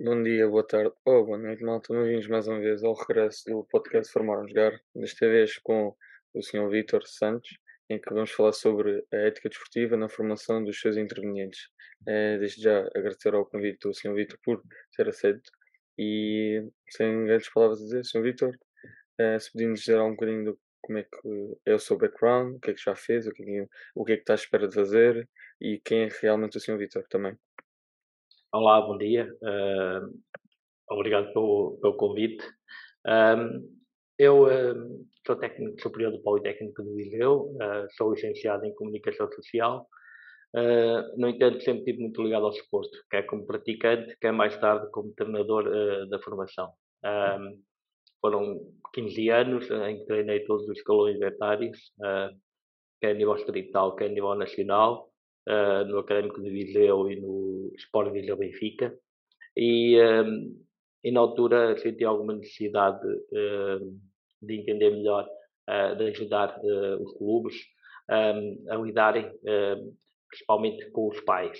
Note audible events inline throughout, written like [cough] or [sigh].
Bom dia, boa tarde ou boa noite, malta. Bem-vindos mais uma vez ao regresso do podcast Formar um Jogar, desta vez com o Sr. Vítor Santos, em que vamos falar sobre a ética desportiva na formação dos seus intervenientes. Eh, desde já agradecer ao convite do Sr. Vítor por ter aceito e, sem grandes palavras a dizer, Sr. Vítor, eh, se podíamos dizer um bocadinho do como é que é o seu background, o que é que já fez, o que é que, o que, é que está à espera de fazer e quem é realmente o Sr. Vítor também. Olá, bom dia. Uh, obrigado pelo, pelo convite. Eu uh, sou técnico superior do Politécnico de Viseu, uh, sou licenciado em Comunicação Social. no entanto, sempre estive muito ligado ao desporto, quer como praticante, quer mais tarde como treinador da formação. Foram 15 anos em que treinei todos os escalões etários, quer a nível distrital, quer a nível nacional uh, no Académico de Viseu e no Sport Viseu Benfica. E, um, e na altura senti alguma necessidade uh, de entender melhor, uh, de ajudar os clubes um, a lidarem principalmente com os pais.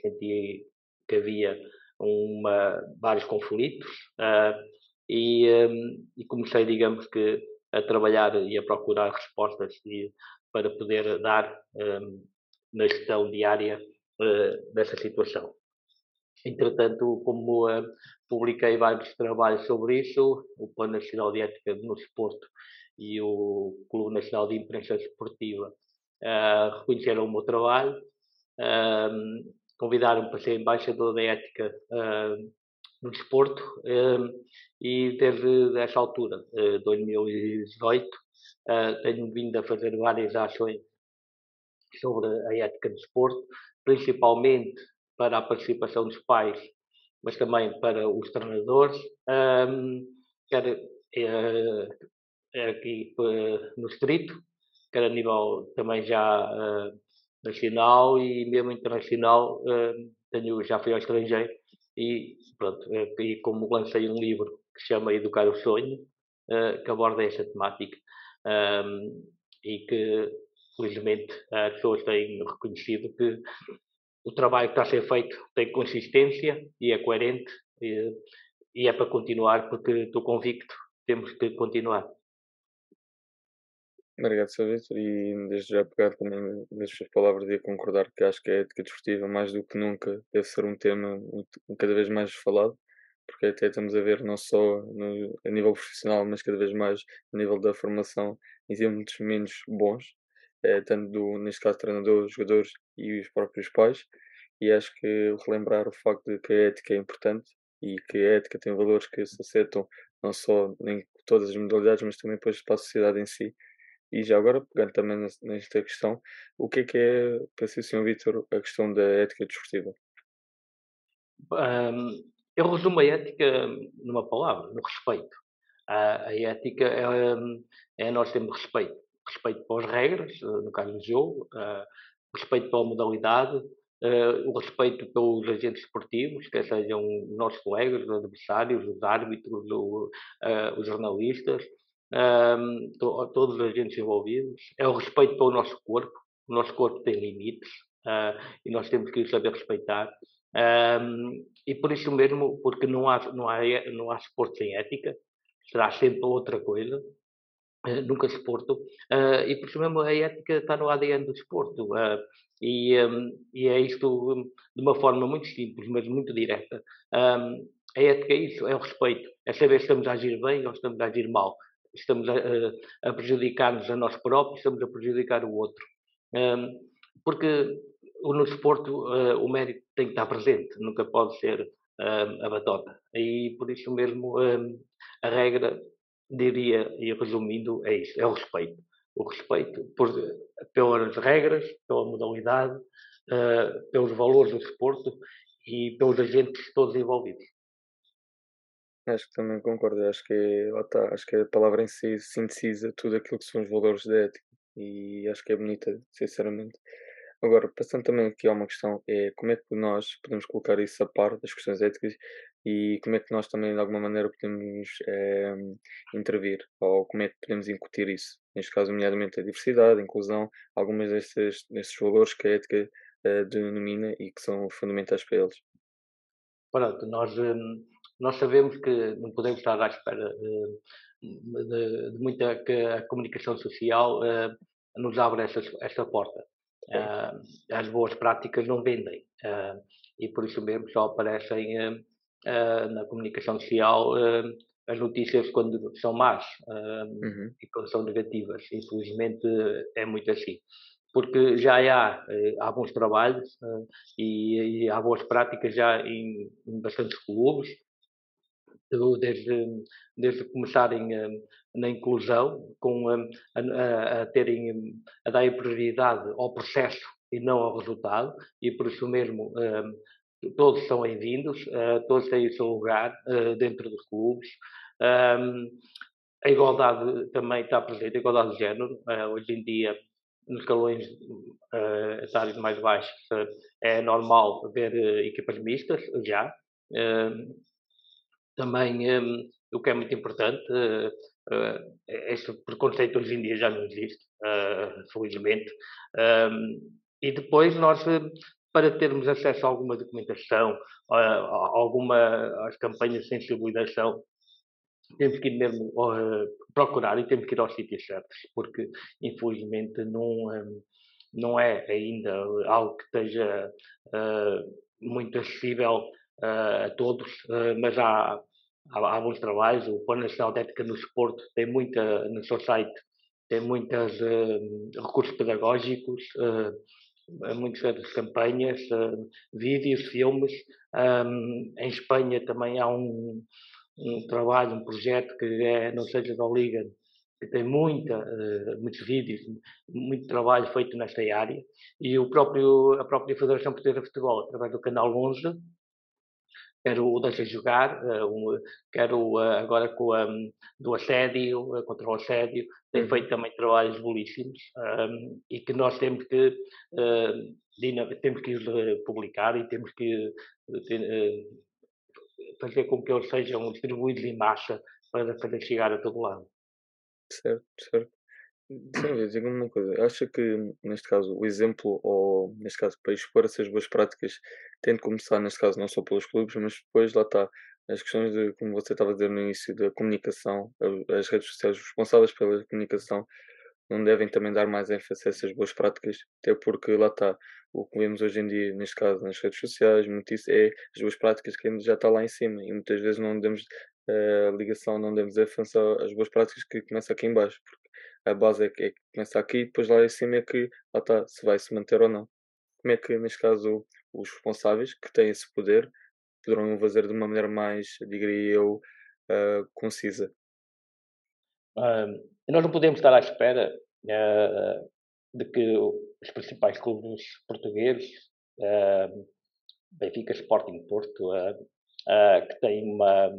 senti que havia uma, vários conflitos e, um, e, comecei, digamos que, a trabalhar e a procurar respostas e, para poder dar um, na gestão diária uh, dessa situação. Entretanto, como uh, publiquei vários trabalhos sobre isso, o Plano Nacional de Ética no Desporto e o Clube Nacional de Imprensa Desportiva uh, reconheceram o meu trabalho, uh, convidaram-me para ser embaixador da ética no desporto e desde essa altura, 2018, tenho vindo a fazer várias ações sobre a ética do desporto, principalmente para a participação dos pais, mas também para os treinadores, um, quer aqui uh, no distrito, quer a nível também já uh, nacional e mesmo internacional, tenho, já fui ao estrangeiro e pronto, e como lancei um livro que se chama Educar o Sonho, que aborda essa temática. Um, e que felizmente as pessoas têm reconhecido que o trabalho que está a ser feito tem consistência e é coerente e, e é para continuar porque estou convicto temos que continuar. Obrigado, Sr. Vitor, e desde já pegar também nas suas palavras e concordar que acho que a ética desportiva, mais do que nunca, deve ser um tema cada vez mais falado, porque até estamos a ver não só no, a nível profissional, mas cada vez mais a nível da formação, exemplos menos bons, é, tanto do, neste caso, treinadores, jogadores e os próprios pais. E acho que relembrar o facto de que a ética é importante e que a ética tem valores que se aceitam não só em todas as modalidades, mas também depois para a sociedade em si. E já agora, pegando também nesta questão, o que é que é, para si, Sr. Vítor, a questão da ética desportiva? Um, eu resumo a ética numa palavra, no respeito. A, a ética é, é nós termos respeito respeito pelas regras, eh, no caso do jogo, uh, respeito pela modalidade, uh, o respeito pelos agentes esportivos, quer sejam nossos colegas, os adversários, os árbitros, o, os jornalistas, ehm, to, todos os agentes envolvidos, é o respeito pelo nosso corpo, o nosso corpo tem limites e nós temos que saber respeitar. Ehm, e por isso mesmo, porque não há, não há, não há esporte sem ética, será sempre outra coisa, nunca desporto, uh, e por isso mesmo a ética está no ADN do desporto, uh, e, e, é isto de uma forma muito simples, mas muito direta. Um, a ética é isso, é o respeito, é saber se estamos a agir bem ou estamos a agir mal, estamos a, a, prejudicar-nos a nós próprios, estamos a prejudicar o outro. Um, porque no desporto o médico tem que estar presente, nunca pode ser a batota, e por isso mesmo a regra diria, e resumindo, é isso, é o respeito. O respeito por, pelas regras, pela modalidade, uh, pelos valores do desporto e pelos agentes todos envolvidos. Acho que também concordo, acho que, acho que a palavra em si sintetiza tudo aquilo que são os valores da ética e acho que é bonita, sinceramente. Agora, passando também aqui a uma questão, é como é que nós podemos colocar isso a par das questões éticas e como é que nós também, de alguma maneira, podemos é, intervir ou como é que podemos incutir isso? Neste caso, nomeadamente a diversidade, a inclusão, algumas destes, destes valores que a ética é, denomina e que são fundamentais para eles. Pronto, nós, nós sabemos que não podemos estar à espera de, de muita que a comunicação social nos abre essa, essa porta. Uh, as boas práticas não vendem e por isso mesmo só aparecem uh, na comunicação social as notícias quando são más uhum. e quando são negativas. Infelizmente é muito assim. Porque já há, há bons trabalhos e, e há boas práticas já em, em bastantes clubes, desde, desde começarem na inclusão, com a, a, a, terem a dar prioridade ao processo e não ao resultado, e por isso mesmo todos são bem-vindos, uh, todos têm o seu lugar uh, dentro dos clubes. Um, a igualdade também está presente, a igualdade de género. Uh, hoje em dia, nos escalões uh, etários mais baixos, é normal ver equipas mistas, já. também, um, o que é muito importante, este preconceito hoje em dia já não existe, felizmente. e depois nós para termos acesso a alguma documentação, a, a alguma as campanhas de sensibilização, temos que ir mesmo uh, procurar e temos que ir aos sítios certos, porque infelizmente não, um, não é ainda algo que esteja uh, muito acessível uh, a todos, mas há, há, há, bons trabalhos. O Plano Nacional de Ética no Desporto tem muita, no seu site, tem muitos recursos pedagógicos, muitas campanhas, vídeos, filmes. Em Espanha também há um, um, trabalho, um projeto que é Não Seja da Liga, que tem muita, uh, muitos vídeos, muito trabalho feito nesta área. E o próprio, a própria Federação Portuguesa de Futebol, através do Canal 11, quer o Deixa Jogar, uh, um, quer o, uh, agora com a, do assédio, uh, contra o assédio, tem uhum. feito também trabalhos belíssimos um, e que nós temos que, temos que os publicar e temos que fazer com que eles sejam distribuídos em massa para, para chegar a todo lado. Certo, certo. Sim, diga-me uma coisa. Acha que, neste caso, o exemplo, ou neste caso, para expor essas boas práticas, tem de começar, neste caso, não só pelos clubes, mas depois, lá está, as questões de, como você estava a dizer no início, da comunicação, as redes sociais responsáveis pela comunicação, não devem também dar mais ênfase a essas boas práticas, até porque, lá está, o que vemos hoje em dia, neste caso, nas redes sociais, muito isso é as boas práticas que já está lá em cima, e muitas vezes não demos a uh, ligação, não demos ênfase às boas práticas que começam aqui em baixo, porque a base é que, é que começa aqui e depois lá em cima é que lá está, se vai se manter ou não. Como é que, neste caso, os responsáveis que têm esse poder poderão fazer de uma maneira mais, diria eu, uh, concisa? Nós não podemos estar à espera uh, de que os principais clubes portugueses, Benfica, Sporting, Porto, que têm uma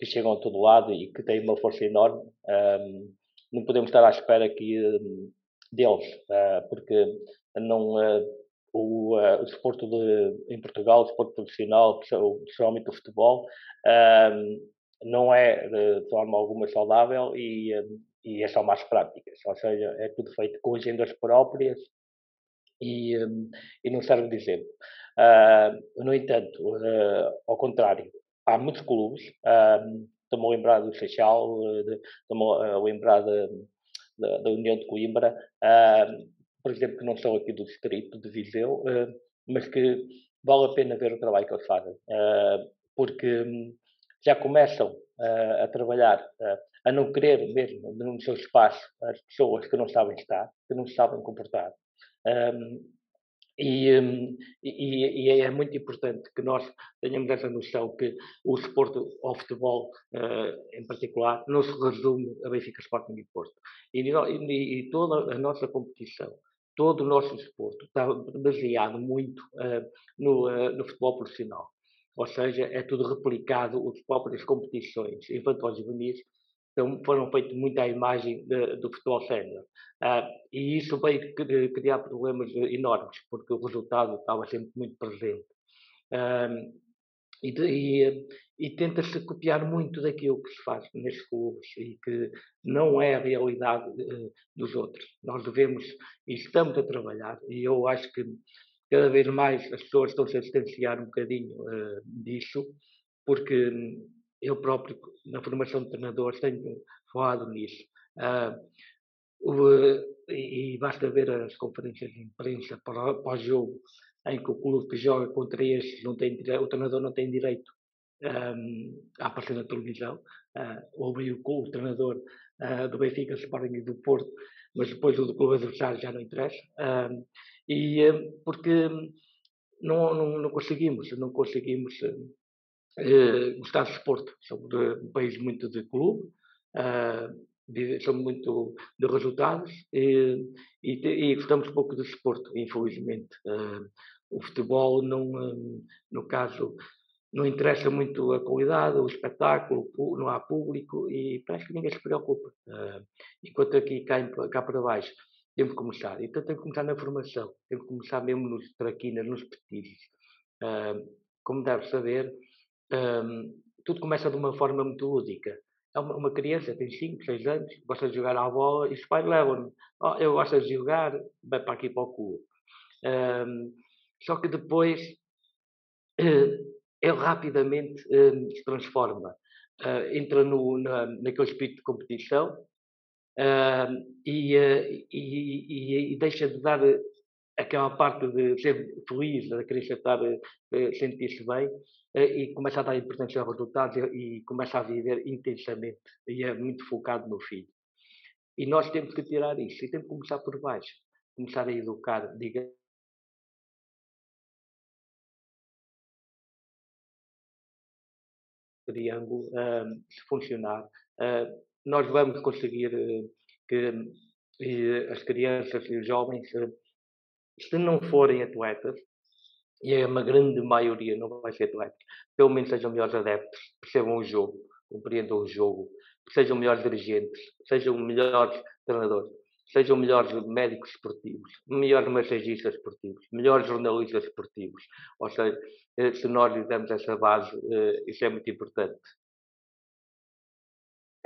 que chegam a todo lado e que têm uma força enorme, não podemos estar à espera que, hum, deles, ah, porque não, ah, o, ah, o desporto de, em Portugal, o desporto profissional, especialmente o futebol, não é de forma alguma saudável e, e é só mais práticas, ou seja, é tudo feito com agendas próprias e, e não serve de exemplo. no entanto, ao contrário, há muitos clubes Estou-me a lembrar do Seixal, eh, estou-me a lembrar da, da, da, União de Coimbra, uh, por exemplo, que não são aqui do distrito de Viseu, uh, mas que vale a pena ver o trabalho que eles fazem, uh, porque um, já começam a trabalhar, a não querer mesmo no seu espaço as pessoas que não sabem estar, que não sabem comportar. Hum, e, e, é muito importante que nós tenhamos essa noção que o desporto, ao futebol uh, em particular, não se resume a Benfica Sporting e Porto. E, e, e, toda a nossa competição, todo o nosso desporto está baseado muito uh, no, uh, no, futebol profissional. Ou seja, é tudo replicado, as próprias competições infantis e juvenis foram feitos muito à imagem de, do futebol sénior. Uh, e isso veio criar problemas enormes, porque o resultado estava sempre muito presente. Uh, e, e, e tenta-se copiar muito daquilo que se faz nestes clubes e que não é a realidade uh, dos outros. Nós devemos e estamos a trabalhar, e eu acho que cada vez mais as pessoas estão-se a distanciar um bocadinho uh, disso, porque eu próprio, na formação de treinadores, tenho falado nisso. Uh, e, basta ver as conferências de imprensa pós-jogo, em que o clube que joga contra estes, não tem, o treinador não tem direito um, a aparecer na televisão. Uh, houve o, o treinador uh, do Benfica, Sporting e do Porto, mas depois o do clube adversário já não interessa. Uh, e porque não, não, não, conseguimos, não conseguimos gostar de esporte. Somos um país muito de clube, somos muito de resultados e, e, e, gostamos pouco de esporte, infelizmente. o futebol, não, no caso, não interessa muito a qualidade, o espetáculo, não há público e parece que ninguém se preocupa. Uh, enquanto aqui cá, cá para baixo temos que começar. Então temos que começar na formação, temos que começar mesmo nos traquinas, nos petis. Uh, como deve saber, um, tudo começa de uma forma muito lúdica. É uma, uma, criança, tem 5, 6 anos, gosta de jogar à bola e os pais levam-no. Oh, eu gosto de jogar, vai para aqui para o clube. Um, só que depois uh, ele rapidamente uh, se transforma, uh, entra no, na, naquele espírito de competição uh, e, e, e, deixa de dar aquela parte de ser feliz, da criança estar, sentir-se bem, e começa a dar importância aos resultados e, e começa a viver intensamente e é muito focado no filho. E nós temos que tirar isso e temos que começar por baixo, começar a educar, digamos, triângulo uh, se funcionar, uh, nós vamos conseguir uh, que as crianças e os jovens, se não forem atletas, e é uma grande maioria não vai ser atletas, pelo menos sejam melhores adeptos, percebam o jogo, compreendam o jogo, sejam melhores dirigentes, sejam melhores treinadores sejam melhores médicos esportivos, melhores massagistas esportivos, melhores jornalistas esportivos. Ou seja, eh, se nós lhe damos essa base, eh, isso é muito importante.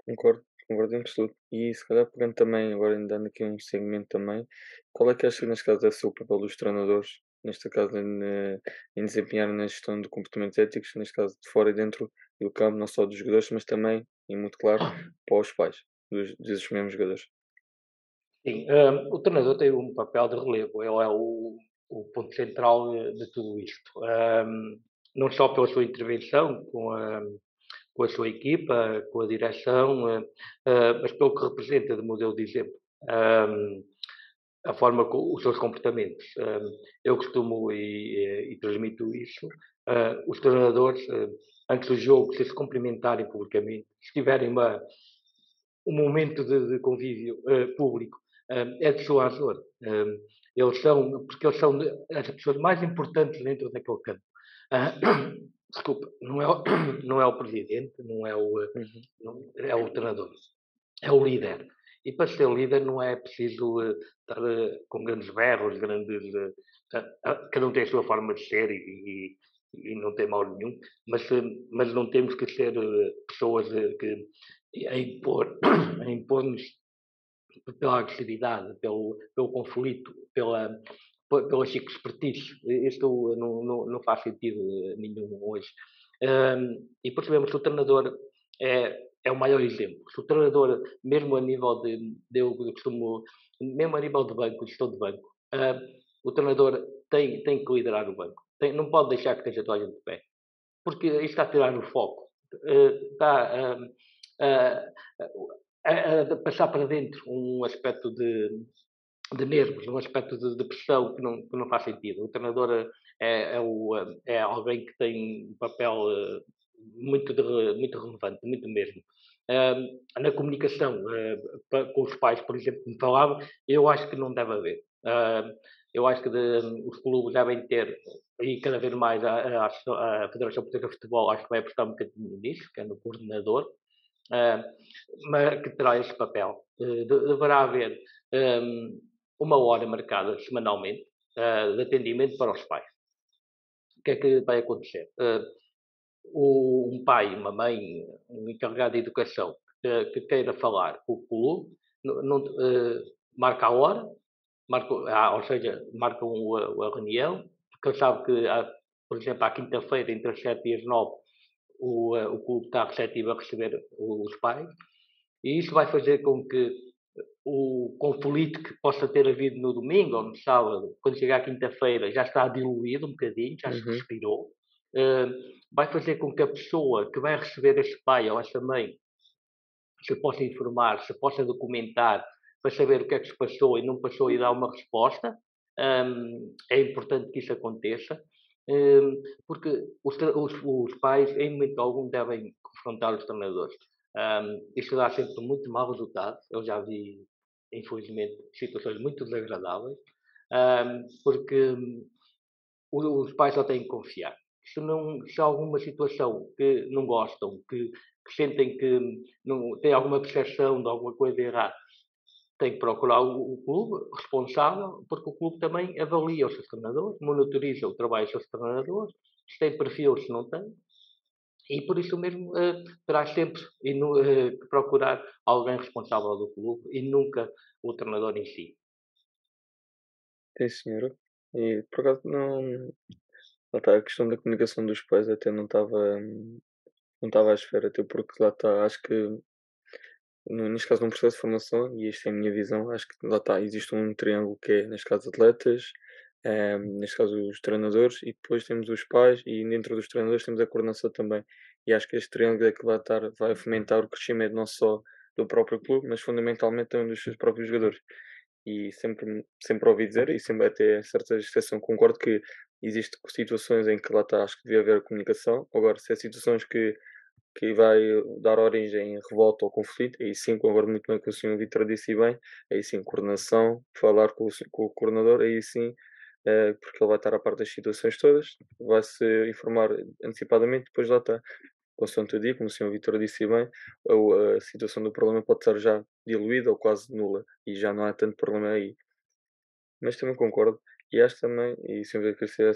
Concordo, concordo em tudo. E se calhar pegando também, agora dando aqui um segmento também, qual é que acha que neste caso deve ser o papel dos treinadores, neste caso em, eh, em desempenhar na gestão de comportamentos éticos, neste caso de fora e dentro do campo, não só dos jogadores, mas também, e muito claro, [coughs] para os pais dos, dos mesmos jogadores? Sim, um, o treinador tem um papel de relevo, ele é o, o ponto central de tudo isto. Um, não só pela sua intervenção com a, com a sua equipa, com a direção, uh, uh, mas pelo que representa de modelo de exemplo. A forma com os seus comportamentos. eu costumo e, e, transmito isso. Uh, os treinadores, antes do jogo, se se cumprimentarem publicamente, se tiverem uma, um momento de, de convívio público, é dissuasor. Eles são, porque eles são as pessoas mais importantes dentro daquele campo. Desculpa, não é, o, [coughs] não é o presidente, não é o, uhum. não, é o treinador, é o líder. E para ser líder não é preciso uh, estar uh, com grandes berros, grandes. Uh, cada um tem a sua forma de ser e, e, e não tem mal nenhum, mas, mas não temos que ser pessoas que a impor, [coughs] a impor-nos pela agressividade, pelo, pelo conflito, pela, pela expertise. Isto não, não, não, faz sentido nenhum hoje. Um, e percebemos que o treinador é, é o maior exemplo. Se o treinador, mesmo a nível de, de eu costumo, mesmo a nível de banco, de gestão de banco, uh, o treinador tem, tem que liderar o banco. Tem, não pode deixar que esteja toda a gente de pé. Porque isso está a tirar o foco. Uh, está, uh, a, a passar para dentro um aspecto de, de nervos, um aspecto de, de pressão que não, que não faz sentido. O treinador é, é, o, é alguém que tem um papel eh, muito, de, muito relevante, muito mesmo. Na comunicação com os pais, por exemplo, que me falava, eu acho que não deve haver. Eu acho que de, os clubes devem ter, e cada vez mais a, a, a Federação Portuguesa de Futebol, acho que vai apostar um bocadinho nisso, que é no coordenador, uh, que terá esse papel. Deverá haver um, uma hora marcada semanalmente uh, de atendimento para os pais. O que é que vai acontecer? O, um pai, uma mãe, um encarregado de educação que queira falar com o clube, não, marca a hora, marcam, ah, ou seja, marcam a, a reunião, porque ele sabe que, há, por exemplo, à quinta-feira, entre as 7 e as 9, o, o clube está receptivo a receber os pais, e isso vai fazer com que o conflito que possa ter havido no domingo ou no sábado, quando chegar à quinta-feira, já está diluído um bocadinho, já uhum. se respirou, uh, vai fazer com que a pessoa que vai receber esse pai ou essa mãe se possa informar, se possa documentar para saber o que é que se passou e não passou e dar uma resposta. Um, é importante que isso aconteça, um, porque os, os, os, pais, em momento algum, devem confrontar os treinadores. Um, isto dá sempre muito mau resultado. Eu já vi, infelizmente, situações muito desagradáveis, porque os pais só têm que confiar. Se, não, se há alguma situação que não gostam, que, que sentem que não, têm alguma percepção de alguma coisa errada, tem que procurar o, o, clube responsável, porque o clube também avalia os seus treinadores, monitoriza o trabalho dos seus treinadores, se tem perfil, se não tem, e por isso mesmo uh, terá sempre e uh, que procurar alguém responsável do clube e nunca o treinador em si. Sim, senhora. E por acaso não. Lá está, a questão da comunicação dos pais até não estava. Não estava à esfera, até porque lá está, acho que no, neste caso, num processo de formação, e esta é a minha visão, acho que lá está, existe um triângulo que é, neste caso, atletas, um, ehm, neste caso, os treinadores, e depois temos os pais, e dentro dos treinadores temos a coordenação também. E acho que este triângulo é que vai, estar, vai fomentar o crescimento não só do próprio clube, mas fundamentalmente também dos seus próprios jogadores. E sempre, sempre ouvi dizer, e sempre até certa exceção concordo que existem situações em que lá está, acho que devia haver comunicação. Agora, se há situações que que vai dar origem a revolta ou conflito, aí sim, concordo muito bem com o senhor Vitor disse bem, aí sim, coordenação, falar com o, com o coordenador, aí sim, é, porque ele vai estar a parte das situações todas, vai-se informar antecipadamente, depois lá está. Consoante eu digo, como o senhor Vitor disse bem, a, situação do problema pode estar já diluída ou quase nula, e já não há tanto problema aí. Mas também concordo e acho também, e sempre que queria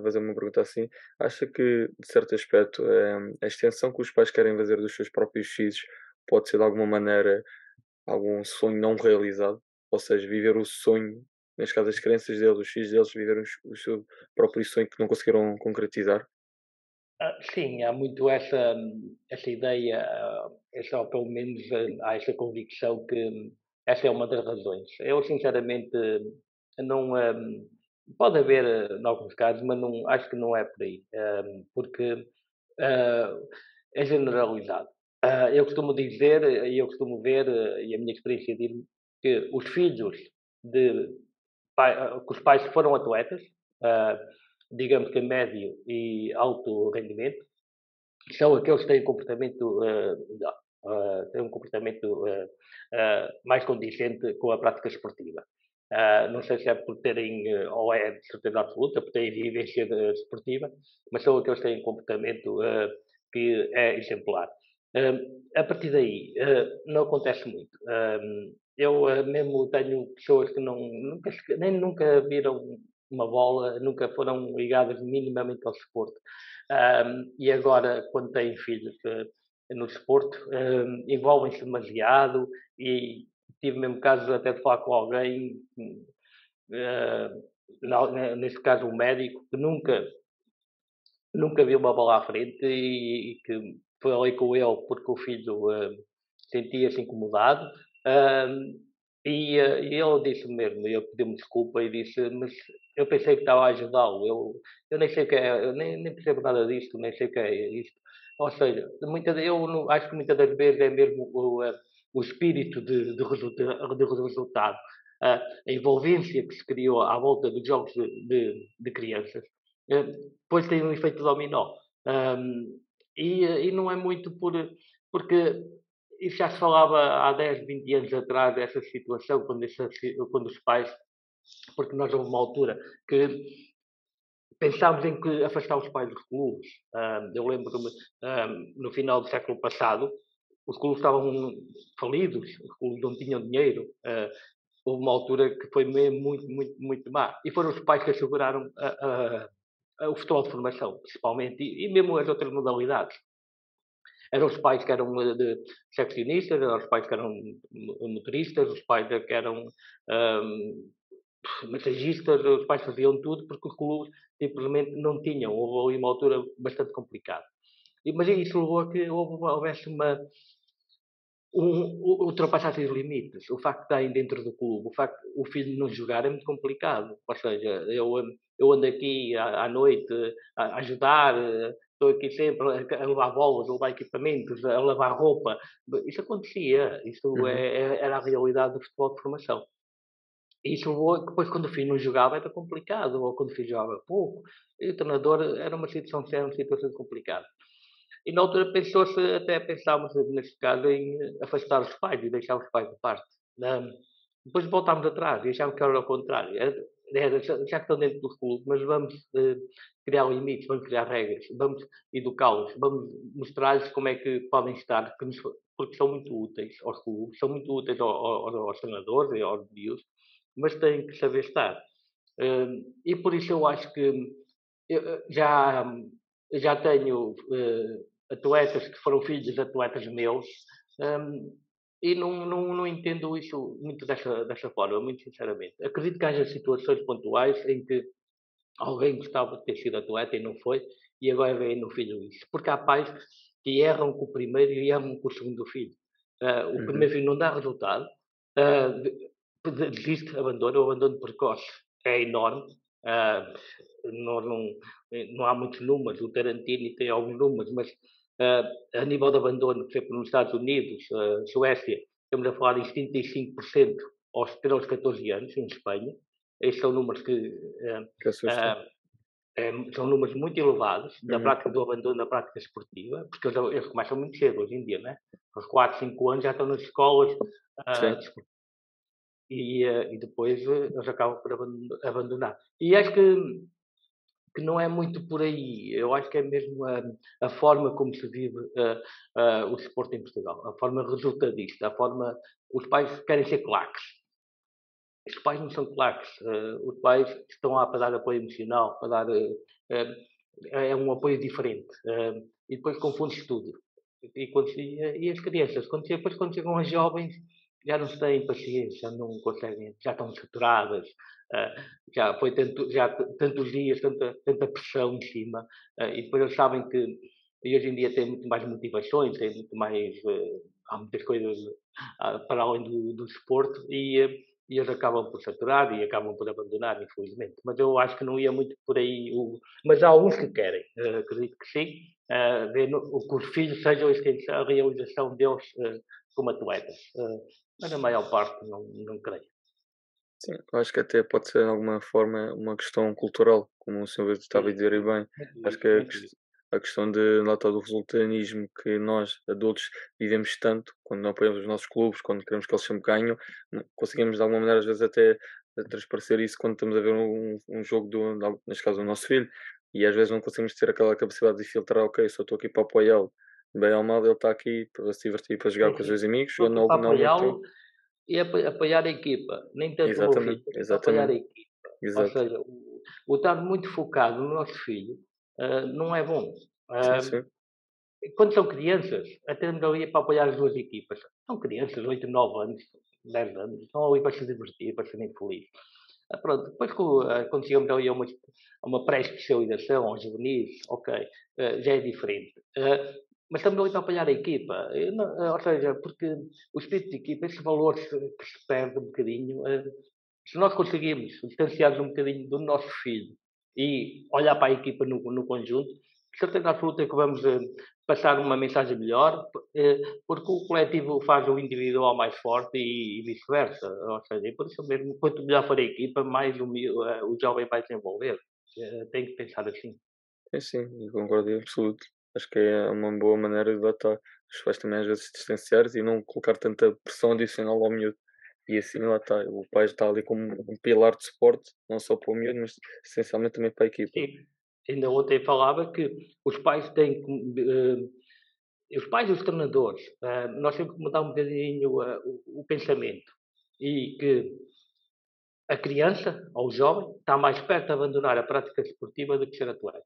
fazer uma pergunta assim, acha que, de certo aspecto, uh, a extensão que os pais querem fazer dos seus próprios filhos pode ser de alguma maneira algum sonho não realizado? Ou seja, viver o sonho, neste caso as crianças deles, os filhos deles, viver o seu próprio sonho que não conseguiram concretizar? Ah, sim, há muito essa, essa ideia, essa, ou pelo menos há essa convicção que essa é uma das razões. Eu, sinceramente, não um, pode haver eh, em alguns casos, mas não, acho que não é por aí, um, porque é generalizado. Eu costumo dizer, e eu costumo ver, e a minha experiência diz que os filhos de pai, que os pais foram atletas, digamos que médio e alto rendimento, são aqueles que têm comportamento uh, têm um comportamento mais condizente com a prática esportiva. Uh, não sei se é por terem, uh, ou é de certeza absoluta, por terem vivência de, desportiva, mas são aqueles que têm comportamento uh, que é exemplar. a partir daí, não acontece muito. Eu mesmo tenho pessoas que não, nunca, nem nunca viram uma bola, nunca foram ligadas minimamente ao desporto. e agora, quando têm filhos no desporto, envolvem-se demasiado e tive mesmo casos até de falar com alguém, uh, neste caso um médico, que nunca, nunca viu uma bola à frente e, e que falei com ele porque o filho uh, sentia-se incomodado. E, uh, e ele disse mesmo, ele pediu-me desculpa e disse, mas eu pensei que estava a ajudá-lo, eu, eu nem sei o que é, eu nem, nem percebo nada disto, nem sei o que é isto. Ou seja, muita, eu não, acho que muitas das vezes é mesmo o, o espírito de, de, resulta, de resultado, a envolvência que se criou à volta dos jogos de, de, de crianças, eh, depois tem um efeito dominó. Um, e, e não é muito por. porque isso já se falava há 10, 20 anos atrás, dessa situação, quando, essa, quando os pais. Porque nós houve uma altura que pensámos em que afastar os pais dos clubes. Eu lembro-me, no final do século passado, os clubes estavam falidos, os clubes não tinham dinheiro. Uh, houve uma altura que foi mesmo muito, muito, muito má. E foram os pais que asseguraram a, a, a, o futebol de formação, principalmente, e, e, mesmo as outras modalidades. Eram os pais que eram de seccionistas, eram os pais que eram motoristas, os pais que eram um, massagistas, os pais faziam tudo porque os clubes simplesmente não tinham. Houve ali uma altura bastante complicada. Mas isso levou a que houvesse uma, um, ultrapassar os limites. O facto de estarem dentro do clube, o facto o filho não jogar é muito complicado. Ou seja, eu, eu ando aqui à, noite a, ajudar, estou aqui sempre a levar bolas, a levar equipamentos, a lavar roupa. Isso acontecia. Isso uhum. é, é, era a realidade do futebol de formação. Isso depois, quando o filho não jogava, era complicado, ou quando o filho jogava pouco. E o treinador era uma situação, era uma situação complicada. E na altura pensou-se, até pensávamos neste caso, em afastar os pais e deixar os pais de parte. Depois voltámos atrás e achámos que era o contrário. Era, já que estão dentro dos clubes, mas vamos uh, criar limites, vamos criar regras, vamos educá-los, vamos mostrar-lhes como é que podem estar, porque são muito úteis aos clubes, são muito úteis aos, aos, aos treinadores e aos bios, mas têm que saber estar. Uh, e por isso eu acho que eu já, já tenho uh, atletas que foram filhos de atletas meus, um, e não, não, não entendo isso muito dessa, dessa forma, muito sinceramente. Acredito que haja situações pontuais em que alguém gostava de ter sido atleta e não foi, e agora vem no filho isso. Porque há pais que erram com o primeiro e erram com o segundo filho. Uh, o uhum. primeiro filho não dá resultado, uh, desiste, abandona, o abandono precoce é enorme. Uh, não, não, não há muitos números, o Tarantino tem alguns números, mas a nível de abandono, por exemplo, nos Estados Unidos, uh, Suécia, estamos a falar em 75% aos 13 aos 14 anos, em Espanha. Estes são números que, uh, que é, são números muito elevados na uhum. prática do abandono na prática esportiva, porque eles, eles, começam muito cedo hoje em dia, né? Aos 4, 5 anos já estão nas escolas uh, e, uh, e depois eles acabam por abandonar. E acho que que não é muito por aí. Eu acho que é mesmo a, a forma como se vive uh, uh, o desporto em Portugal, a forma resultadista, a forma. Os pais querem ser claques. Os pais não são claques. Uh, os pais estão lá para dar apoio emocional, para dar. é um apoio diferente. e depois confunde-se tudo. E, quando, e, e, as crianças, quando, depois quando chegam as jovens, já não têm paciência, não conseguem, já estão saturadas, uh, já foi tanto, já tantos dias, tanta, tanta pressão em cima, uh, e depois eles sabem que e hoje em dia tem muito mais motivações, tem muito mais, uh, há muitas coisas para além do, do desporto, e, e eles acabam por saturar e acabam por abandonar, infelizmente. Mas eu acho que não ia muito por aí. O... Mas há alguns que querem, acredito que sim, ver no, que os filhos sejam a realização deles como atletas mas a maior parte não, não creio. Sim, acho que até pode ser de alguma forma uma questão cultural, como o senhor estava a dizer e bem. Acho que a, a questão de nota do resultanismo que nós, adultos, vivemos tanto, quando não apoiamos os nossos clubes, quando queremos que eles sempre ganhem, conseguimos de alguma maneira às vezes até transparecer isso quando estamos a ver um, um jogo, do, neste caso, do nosso filho, e às vezes não conseguimos ter aquela capacidade de filtrar, ok, só estou aqui para apoiá-lo, bem ou mal, ele está aqui para se divertir, para jogar com os seus amigos. Eu não, não muito... E apoiar a equipa, nem tanto exatamente, o filho, exatamente. apoiar a equipa. Exato. Ou seja, o, o, estar muito focado no nosso filho uh, não é bom. Uh, sim, sim. Quando são crianças, até ali para apoiar as duas equipas. São crianças, 8, 9 anos, 10 anos, estão ali para se divertir, para serem felizes. Uh, pronto, depois quando chegamos ali a uma, uma pré-especialização, aos juvenis, ok, já é diferente mas estamos ali a apoiar a equipa. Não, eh, ou seja, porque o espírito de equipa, esse valor que se perde um bocadinho, eh, se nós conseguirmos distanciar um bocadinho do nosso filho e olhar para a equipa no, no conjunto, certeza absoluta que vamos eh, passar uma mensagem melhor, porque o coletivo faz o individual mais forte e, vice-versa. Ou seja, por isso mesmo, quanto melhor for a equipa, mais o, o jovem vai desenvolver. Tem que pensar assim. É sim, concordo em absoluto. Acho que é uma boa maneira de datar os pais também às vezes distanciar e não colocar tanta pressão adicional ao miúdo. E assim lá está, o pai está ali como um pilar de suporte, não só para o miúdo, mas essencialmente também para a equipa. Sim, ainda ontem falava que os pais têm que. Uh, os pais e os treinadores, uh, nós temos que mudar um bocadinho uh, o, o pensamento. E que a criança, ou o jovem, está mais perto de abandonar a prática esportiva do que ser atleta.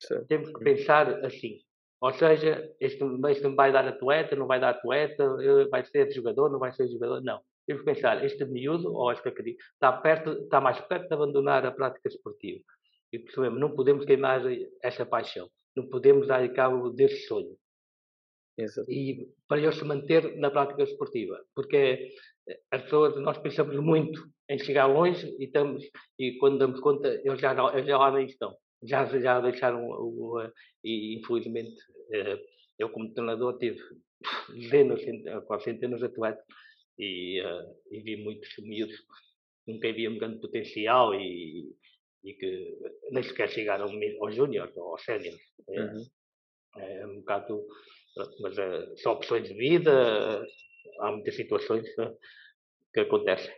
Certo. Temos que pensar assim. Ou seja, este, este vai dar atleta, não vai dar atleta, vai ser jogador, não vai ser jogador. Não. temos que pensar, este miúdo ou esta criança está, perto, está mais perto de abandonar a prática esportiva. E percebemos, não podemos queimar essa paixão, não podemos dar cabo desse sonho. Exato. E para ele se manter na prática esportiva, porque as pessoas, nós pensamos muito em chegar longe e, estamos, e quando damos conta, eles já, eles já lá nem estão. Já, já deixaram o, o, e infelizmente eh, eu como treinador tive dezenas, quase centenas de atletas e, e vi muitos miúdos que nunca haviam grande potencial e, e que nem sequer chegaram aos júniores ou aos séniores. É, uhum. é, um bocado, mas uh, são opções de vida, há muitas situações uh, que acontecem.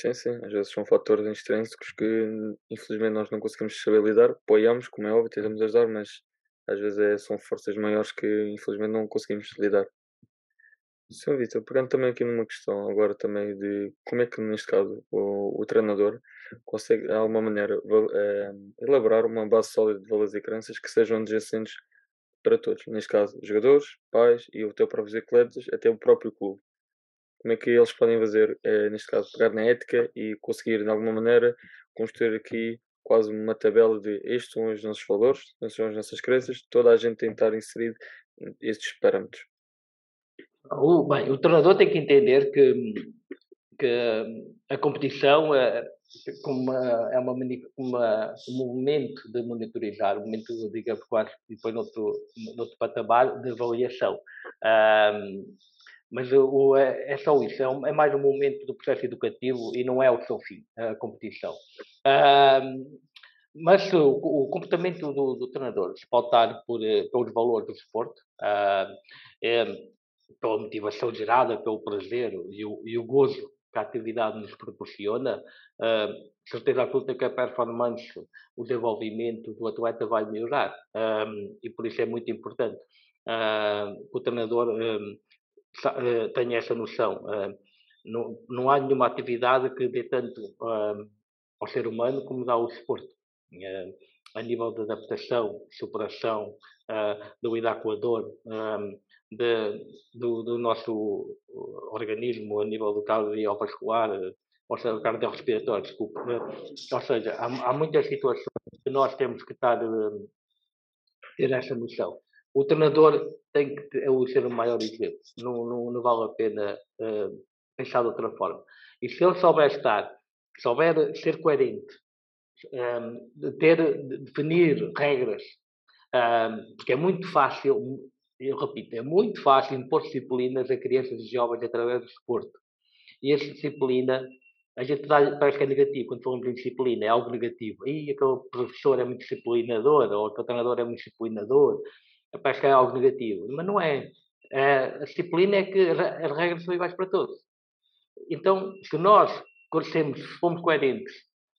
Sim, sim, às vezes são fatores extrínsecos que infelizmente nós não conseguimos saber lidar, apoiamos, como é óbvio, tentamos ajudar, mas às vezes é, são forças maiores que infelizmente não conseguimos lidar. Sr. Vitor, pegando também aqui numa questão agora também de como é que neste caso o, o treinador consegue de alguma maneira é, elaborar uma base sólida de valores e crenças que sejam adjacentes para todos, neste caso jogadores, pais e o teu próprio atletas, até o próprio clube. Como é que eles podem fazer, é, neste caso, pegar na ética e conseguir de alguma maneira construir aqui quase uma tabela de estes são os nossos valores, estes são as nossas crenças, toda a gente tentar inserir estes parâmetros. Bem, o treinador tem que entender que, que a competição é, uma, é uma, uma, um momento de monitorizar, um momento, digamos, quase, depois noutro, noutro patamar de avaliação. Um, mas o, é, é, só isso, é, um, é, mais um momento do processo educativo e não é o seu fim, a competição. Um, mas o, o, comportamento do, do, treinador se pode estar por, eh, pelos valores do desporto, uh, é, pela motivação gerada, pelo prazer e o, e o gozo que a atividade nos proporciona, uh, certeza absoluta que a performance, o desenvolvimento do atleta vai melhorar. Um, e por isso é muito importante uh, que o treinador um, tenha essa noção. Uh, não, não há nenhuma atividade que dê tanto ao ser humano como dá o desporto. a nível de adaptação, superação, de lidar com a dor, de, do, do, nosso organismo a nível do cardiovascular, ou seja, cardiorrespiratório, desculpa. Ou seja, há, há, muitas situações que nós temos que estar, ter essa noção. O treinador tem que é o ser o maior exemplo. Não, não, não vale a pena uh, pensar de outra forma. E se ele souber estar, souber ser coerente, um, de ter, de definir regras, um, porque é muito fácil eu repito, é muito fácil impor disciplinas a crianças e jovens através do desporto. E essa disciplina, a gente dá, parece que é negativo, quando falamos em disciplina, é algo negativo. E aquele professor é muito disciplinador, ou aquele treinador é muito disciplinador, parece que é algo negativo. Mas não é. a disciplina é que as regras são iguais para todos. Então, se nós conhecemos, se formos coerentes,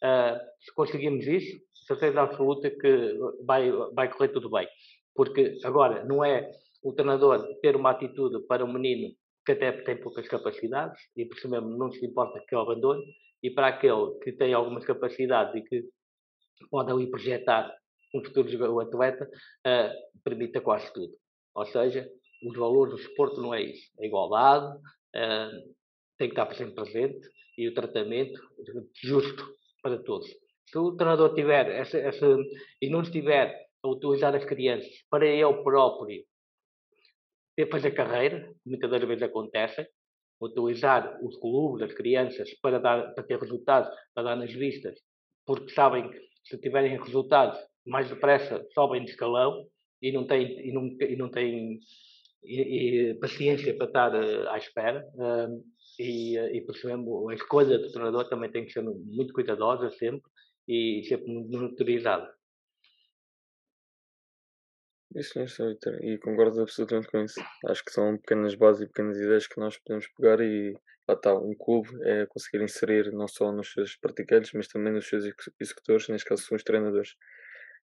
uh, se conseguirmos isso, certeza absoluta que vai, vai correr tudo bem. Porque agora não é o treinador ter uma atitude para o menino que até tem poucas capacidades e por isso mesmo não se importa que ele abandone e para aquele que tem algumas capacidades e que pode ali projetar um futuro atleta, uh, permita quase tudo. Ou seja, os valores do esporte não é isso. A igualdade uh, tem que estar sempre presente e o tratamento justo para todos. Se o treinador tiver essa, essa, e não estiver a utilizar as crianças para ele próprio fazer carreira, muitas das vezes acontece, utilizar os clubes, as crianças, para, dar, para ter resultados, para dar nas vistas, porque sabem que se tiverem resultados mais depressa sobem de escalão e não têm, e não, e não têm e, e, paciência para estar uh, à espera. Uh, e, uh, e por a escolha do treinador também tem que ser muito cuidadosa sempre e sempre monitorizada. Mesmo, Vitor, e concordo absolutamente com isso. Acho que são pequenas bases e pequenas ideias que nós podemos pegar e lá está, um clube é conseguir inserir não só nos seus praticantes, mas também nos seus executores, neste caso são os treinadores.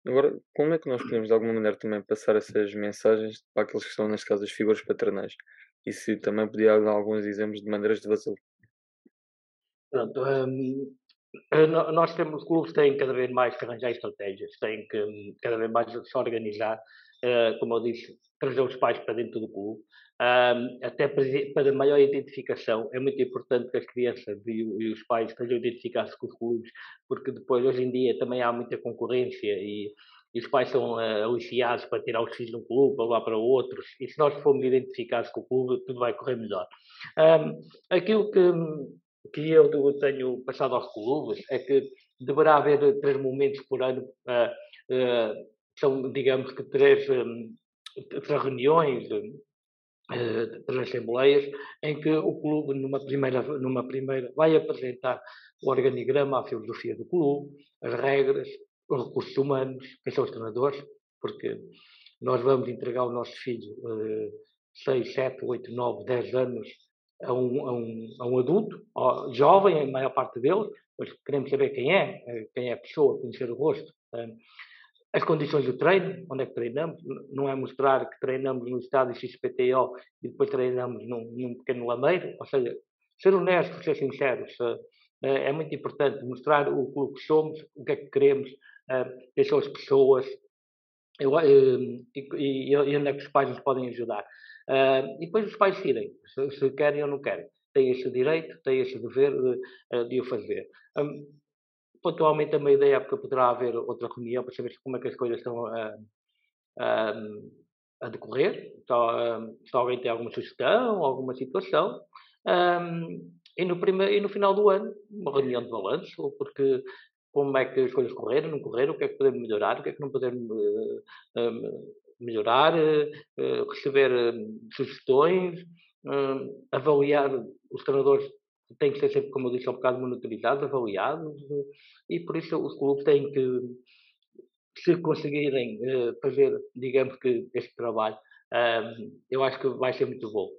Agora, como é que nós podemos de alguma maneira também passar essas mensagens para aqueles que são, neste caso, as figuras paternais? E se também podia dar alguns exemplos de maneiras de vazio? Pronto, hum, eh, nós temos, os clubes têm cada vez mais que arranjar estratégias, têm que hum, cada vez mais se organizar, uh, como eu disse, trazer os pais para dentro do clube, uh, até para, maior identificação. É muito importante que as crianças e, e os pais estejam identificados com os clubes, porque depois, hoje em dia, também há muita concorrência e, e os pais são uh, aliciados para tirar os filhos de um clube, para lá para outros, e se nós formos identificados com o clube, tudo vai correr melhor. Um, aquilo que que eu tenho passado aos clubes é que deverá haver três momentos por ano, uh, uh, são, digamos que, três, um, três reuniões, uh, três assembleias, em que o clube, numa primeira, numa primeira, vai apresentar o organigrama, a filosofia do clube, as regras, os recursos humanos, quem são os treinadores, porque nós vamos entregar o nosso filho uh, 6, 7, 8, 9, 10 anos a um, a um, a um adulto, jovem, a maior parte deles, mas queremos saber quem é, eh, quem é a pessoa, conhecer o rosto. Eh, as condições do treino, onde é que treinamos, não é mostrar que treinamos no estádio XPTO e depois treinamos num, num pequeno lameiro, ou seja, ser honestos, ser sinceros. Eh, é muito importante mostrar o clube que somos, o que é que queremos, quem são as pessoas eu, e, onde é que os pais nos podem ajudar. Uh, e depois os pais decidem se, querem ou não querem. Têm esse direito, têm esse dever de, de o fazer. Pontualmente, meia da época poderá haver outra reunião para saber como é que as coisas estão a, a, a decorrer. Então, se alguém tem alguma sugestão, alguma situação. Um, e, no primeiro, e no final do ano, uma reunião de balanço, porque como é que as coisas correram, não correram, o que é que podemos melhorar, o que é que não podemos uh, uh, melhorar, eh, receber sugestões, avaliar os treinadores têm que ser sempre, como eu disse um bocado, monitorizados, avaliados, e por isso os clubes têm que, se conseguirem fazer, digamos que, este trabalho, eu acho que vai ser muito bom.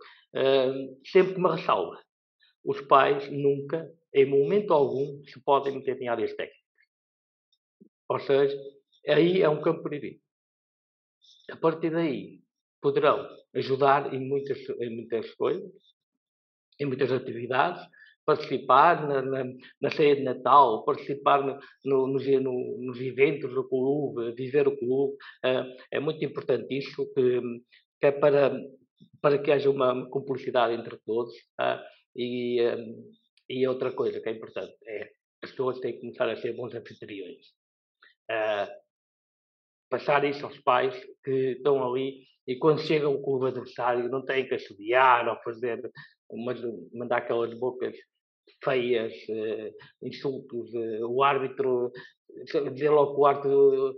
Sempre que me ressalva, os pais nunca, em momento algum, se podem meter em áreas técnicas. Ou seja, aí é um campo proibido a partir daí poderão ajudar em muitas, em muitas coisas, em muitas atividades, participar na, na, na ceia de Natal, participar no, no, no, nos, eventos do clube, viver o clube. Uh, é muito importante isso, que, que, é para, para que haja uma cumplicidade entre todos. Uh, e, um, e outra coisa que é importante é as pessoas têm que começar a ser bons anfitriões. Uh, passar isso aos pais que estão ali e quando chega o clube adversário não têm que assobiar ou fazer, umas, mandar aquelas bocas feias, uh, insultos, uh, o árbitro, dizer logo que o árbitro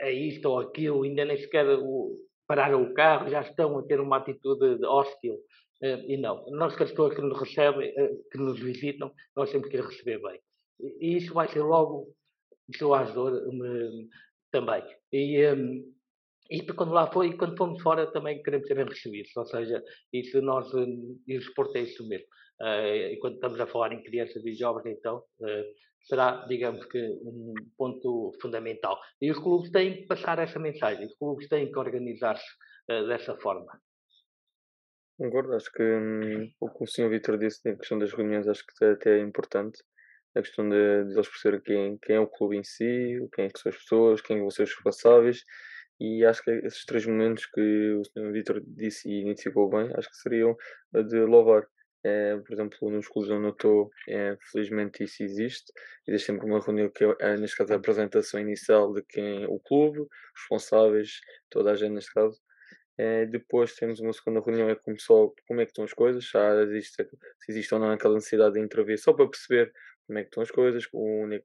é isto ou aquilo, ainda nem sequer pararam o carro, já estão a ter uma atitude hostil. Uh, e não, nós que as pessoas que nos recebem, que nos visitam, nós temos que receber bem. E, isso vai ser logo, isso ajudou também. E, e quando lá foi, quando fomos fora também queremos ser bem recebidos, ou seja, isso nós, hum, e o desporto é isso mesmo. Uh, e quando estamos a falar em crianças e jovens, então, uh, será, digamos que, um ponto fundamental. E os clubes têm que passar essa mensagem, os clubes têm que organizar-se uh, dessa forma. Concordo, acho que hum, o que o Sr. Vitor disse na questão das reuniões, acho que até é importante a questão de, de eles perceberem quem, quem é o clube em si, quem é são as pessoas, quem ser os responsáveis, e acho que esses três momentos que o Sr. Vitor disse e identificou bem, acho que seriam de louvar. É, por exemplo, onde eu estou, é, felizmente isso existe. Existe sempre uma reunião que é, neste caso, a apresentação inicial de quem o clube, responsáveis, toda a gente neste caso. É, depois temos uma segunda reunião, é como, só, como é que estão as coisas, se, existe, se existe ou não aquela necessidade de intervir, só para perceber como é que estão as coisas,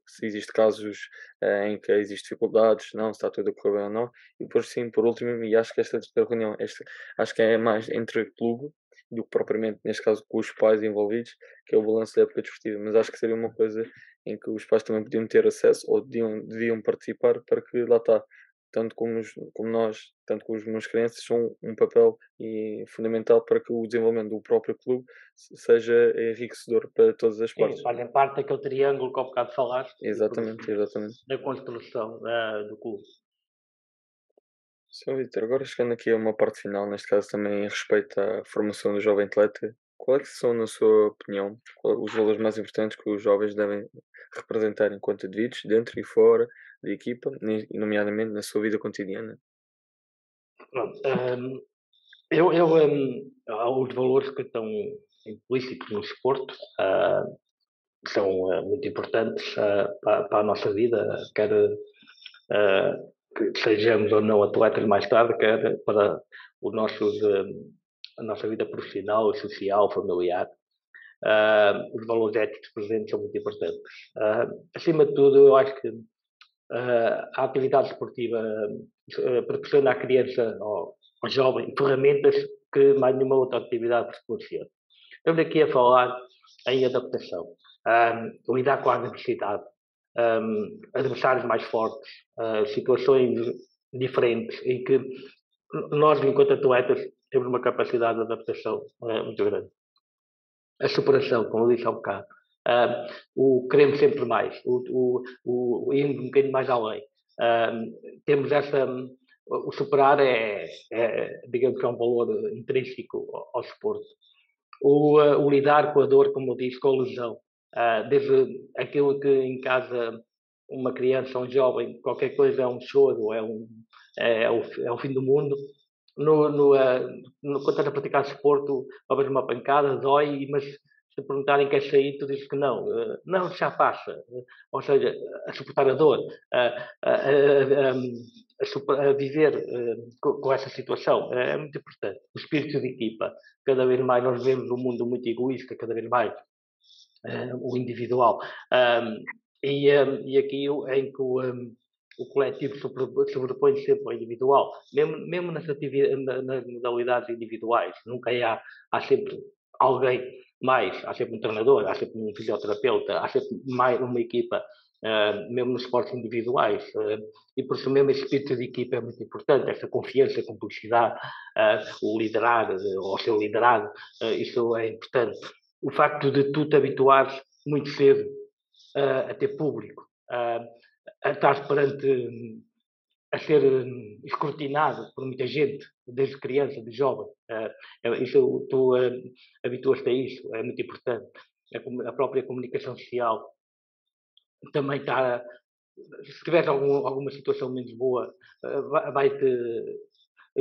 se existe casos uh, em que existem dificuldades, não, se está tudo a correr bem ou não. E depois, sim, por último, e acho que esta reunião, esta, acho que é mais entre clube do que propriamente, neste caso, com os pais envolvidos, que é o balanço da época desportiva. Mas acho que seria uma coisa em que os pais também podiam ter acesso ou deviam, deviam participar para que lá está tanto como, os, como nós, tanto como os meus crianças, são um papel e, fundamental para que o desenvolvimento do próprio clube seja enriquecedor para todas as partes. Sim, fazem parte daquele triângulo que há bocado falaste. Exatamente, exatamente. Da construção uh, do clube. Sr. Vitor, agora chegando aqui a uma parte final, neste caso também em respeito à formação do jovem atleta, Quais é são, na sua opinião, os valores mais importantes que os jovens devem representar enquanto indivíduos, dentro e fora da equipa, nomeadamente na sua vida cotidiana? Um, eu, eu um, os valores que estão implícitos no desporto uh, são uh, muito importantes uh, para, para, a nossa vida, quer que sejamos ou não atletas mais tarde, quer para o nosso, a nossa vida profissional, social, familiar. Uh, os valores éticos presentes são muito importantes. Acima de tudo, eu acho que a atividade esportiva proporciona à criança ou ao jovem ferramentas que mais nenhuma outra atividade proporciona. Estamos aqui a falar em adaptação, um, lidar com a adversidade, um, adversários mais fortes, situações diferentes, em que nós, enquanto atletas, temos uma capacidade de adaptação muito grande a superação, como eu disse há um bocado. Uh, o queremos sempre mais, o, o, o ir um bocadinho mais além. Uh, temos essa. O superar é, é, digamos que é um valor intrínseco ao, ao. O, uh, o, lidar com a dor, como eu disse, com a lesão. desde aquilo que em casa uma criança, um jovem, qualquer coisa é um choro, é, um, é, é, o, é o fim do mundo no, no, no, quando estás a praticar desporto, talvez uma pancada, dói, mas se perguntarem quer sair, tu dizes que não. Uh, não, já passa. Uh, ou seja, a suportar a dor, a, a, viver com, com, essa situação é muito importante. O espírito de equipa. Cada vez mais nós vemos um mundo muito egoísta, cada vez mais o individual. E, e aqui em que o, o coletivo sobrepõe sempre ao individual, mesmo, mesmo nas, nas modalidades individuais, nunca há, há sempre alguém mais, há sempre um treinador, há sempre um fisioterapeuta, há sempre mais uma equipa, uh, mesmo nos esportes individuais, uh, e por isso mesmo esse espírito de equipa é muito importante, essa confiança, a cumplicidade, uh, o liderar, ou ser liderado, isso é importante. O facto de tu te habituares muito cedo a ter público, a estar perante, a ser hum, escrutinado por muita gente, desde criança, de jovem. Uh, isso, tu habituas-te a isso, é muito importante. A, própria comunicação social também está. Se tiveres algum, alguma situação menos boa, vai-te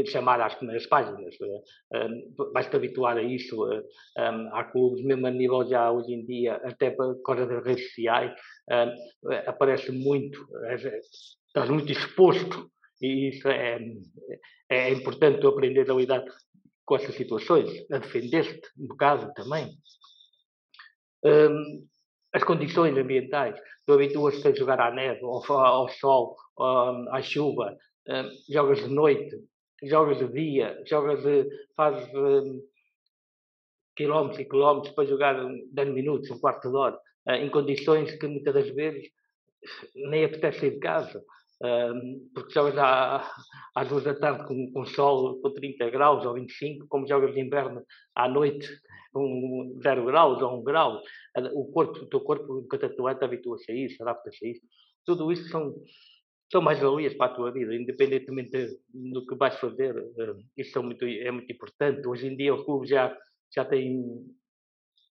chamar às primeiras páginas. Uh, vais-te habituar a isso. Um, há clubes, mesmo a nível já hoje em dia, até por causa das redes sociais, uh, aparece muito, estás muito exposto e isso é, é importante tu aprender a lidar com essas situações, a defender-te um bocado também. Um, as condições ambientais, tu habituas-te a jogar à neve, ao, ao sol, à chuva, jogas de noite, jogas de dia, jogas de, fazes um, quilómetros e quilómetros para jogar 10 minutos, um quarto de hora, uh, em condições que muitas das vezes nem apetece sair de casa. Porque jogas [laughs] às duas da tarde com, com sol com 30 graus ou 25, como jogas de inverno à noite com 0 graus ou 1 grau. O, corpo, o teu corpo, enquanto atleta, habitua-se a isso, adapta-se a isso. Tudo isso são são mais valias para a tua vida, independentemente do que vais fazer. Uh, isso é muito, é muito importante. Hoje em dia o clube já, já tem,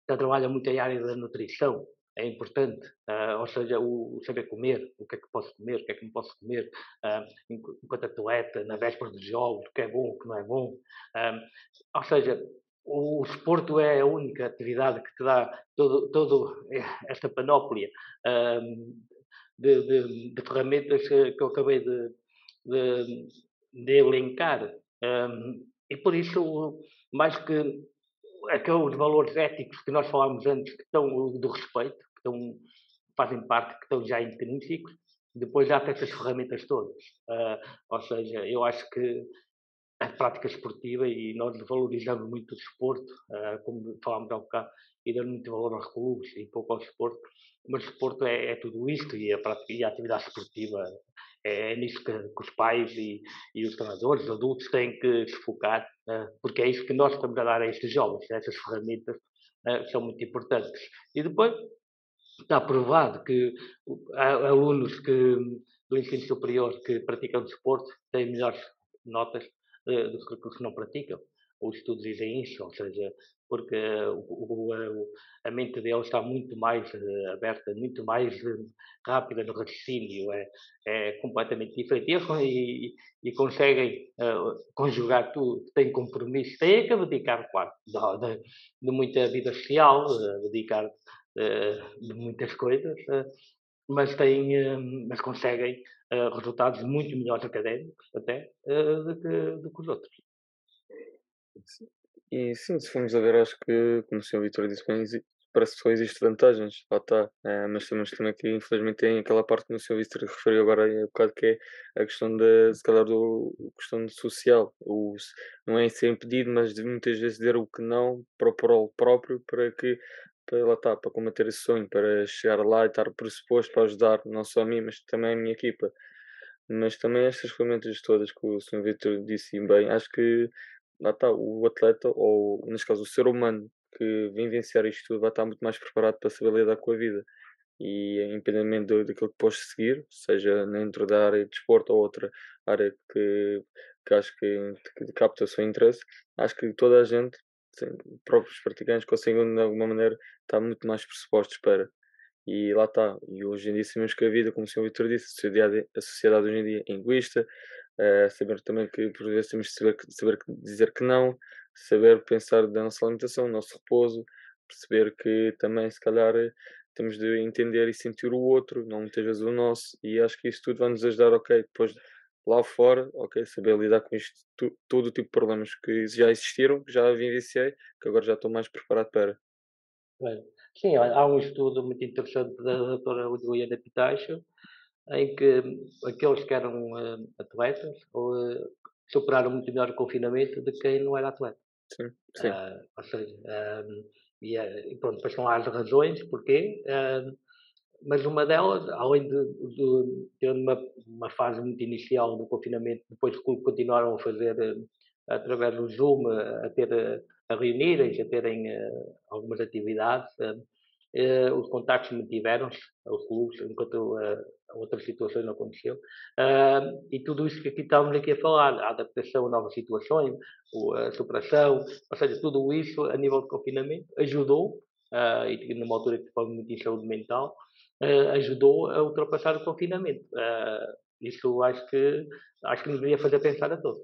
já trabalha muito em área da nutrição, é importante, uh, ou seja, o, o, saber comer, o que é que posso comer, o que é que não posso comer, uh, enquanto atleta, na véspera dos jogos, o que é bom, o que não é bom. ou seja, o, o é a única atividade que te dá todo, todo [laughs] esta panóplia de, de, de ferramentas que eu acabei de, de, de elencar. E por isso, mais que aqueles valores éticos que nós falámos antes, que estão do respeito, que estão, fazem parte, que estão já intrínsecos, depois já tem essas ferramentas todas. Uh, ou seja, eu acho que a prática esportiva, e nós valorizamos muito o desporto, uh, como falámos há um bocado, e dando muito valor aos clubes e pouco ao desporto, mas o desporto é, é tudo isto e a, prática, e a atividade esportiva é, é nisso que, que, os pais e, e, os treinadores, os adultos têm que se focar, uh, porque é isso que nós estamos a dar a estes jovens, essas ferramentas uh, são muito importantes. E depois está provado que há alunos que, do ensino superior que praticam desporto têm melhores notas uh, do que os que não praticam. os estudos dizem isso, ou seja, porque o, o, a mente dele está muito mais uh, aberta, muito mais uh, rápida no raciocínio, é, é completamente diferente. E, e, conseguem uh, conjugar tudo, têm compromisso, têm que dedicar, claro, de, de, muita vida social, dedicar de muitas coisas, mas, têm, mas conseguem resultados muito melhores académicos até do que, do que os outros. E sim, se formos a ver, acho que, como o Sr. Vitor disse parece que só existe vantagens, lá está. É, mas temos também que, infelizmente, tem aquela parte que o Sr. Vitor referiu agora há um bocado, que é a questão da, se calhar, do, questão social. O, não é ser impedido, mas de muitas vezes dizer o que não para o prol próprio, para que, para, lá está, para combater esse sonho, para chegar lá e estar pressuposto para ajudar não só a mim, mas também a minha equipa. Mas também estas ferramentas todas que o Sr. Vitor disse bem, acho que lá está, o atleta, ou neste caso o ser humano que vivenciar isto tudo vai estar muito mais preparado para saber lidar com a vida. E independentemente daquilo que podes seguir, seja dentro da área de desporto ou outra área que, que acho que, que capta o seu interesse, acho que toda a gente, próprios praticantes, conseguem de alguma maneira estar muito mais pressupostos para. E lá está. E hoje em dia sabemos que a vida, como o Sr. Vitor disse, a sociedade, a sociedade hoje em dia é egoísta, Uh, saber também que por vezes temos de saber, saber dizer que não, saber pensar da nossa alimentação, do nosso repouso, perceber que também se calhar temos de entender e sentir o outro, não muitas vezes o nosso, e acho que isso tudo vai nos ajudar, ok, depois lá fora, ok, saber lidar com isto, tu, todo o tipo de problemas que já existiram, que já vivenciei, que agora já estou mais preparado para. Sim, há um estudo muito interessante da doutora Juliana Pitacho, em que aqueles que eram uh, atletas uh, superaram muito melhor o confinamento de quem não era atleta. Sim, sim. Uh, ou seja, e, e, pronto, depois são as razões, porquê, mas uma delas, além de, de ter uma, uma, fase muito inicial do confinamento, depois continuaram a fazer através do Zoom, a, ter a reunirem, a terem algumas atividades, Uh, os contactos mantiveram-se aos clubes, enquanto uh, outras situações não aconteceu. Uh, e tudo isso que aqui estamos aqui a falar, a adaptação a novas situações, a superação, ou seja, tudo isso a nível de confinamento ajudou, uh, e numa altura que falamos muito em saúde mental, ajudou a ultrapassar o confinamento. isso acho que, acho que nos deveria fazer pensar a todos.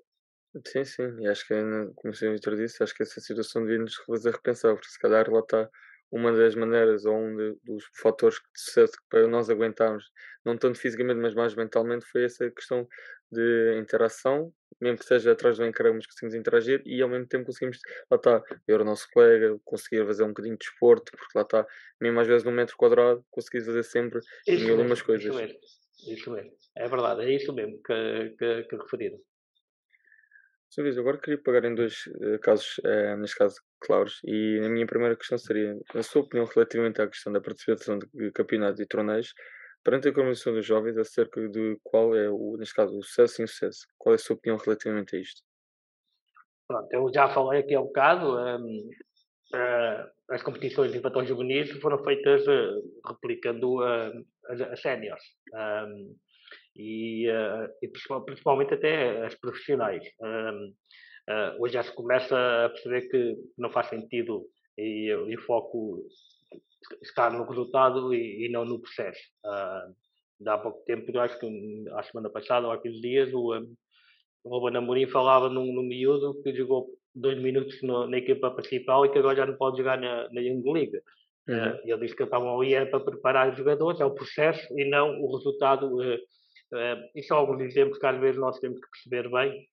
Sim, sim, e acho que, como o Sr. Vitor disse, acho que essa situação devia nos fazer repensar, porque se calhar lá está uma das maneiras ou um de, dos fatores de sucesso para nós aguentarmos, não tanto fisicamente, mas mais mentalmente, foi essa questão de interação, mesmo que seja atrás do ecrã, mas conseguimos interagir e ao mesmo tempo conseguimos, lá está, ver o nosso colega, conseguir fazer um bocadinho de desporto, porque lá está, mesmo às vezes num metro quadrado, conseguir fazer sempre isso algumas coisas. Isso mesmo, isso mesmo, é verdade, é isso mesmo que, que, que referiram. Sr. Luís, agora queria pegar em dois uh, casos, uh, neste caso, claros, e a minha primeira questão seria, na sua opinião, relativamente à questão da participação de campeonatos e torneios, perante a Comissão dos Jovens, acerca de qual é, o, neste caso, o sucesso e insucesso, qual é a sua opinião relativamente a isto? Pronto, eu já falei aqui há um bocado, um, uh, as competições de infantil juvenis foram feitas replicando as, as séniores. Um, e, uh, e principalmente até as profissionais. Uh, uh, hoje já se começa a perceber que não faz sentido e, e o foco estar no resultado e, e não no processo. Uh, há pouco tempo, eu acho que a semana passada ou há 15 dias, o, um, o Ruben Amorim falava num, num miúdo que jogou dois minutos no, na equipa principal e que agora já não pode jogar na, na Young League. Uhum. Uh, ele disse que estavam ali é para preparar os jogadores, é o processo e não o resultado uh, Uh, e só alguns exemplos que às vezes nós temos que perceber bem,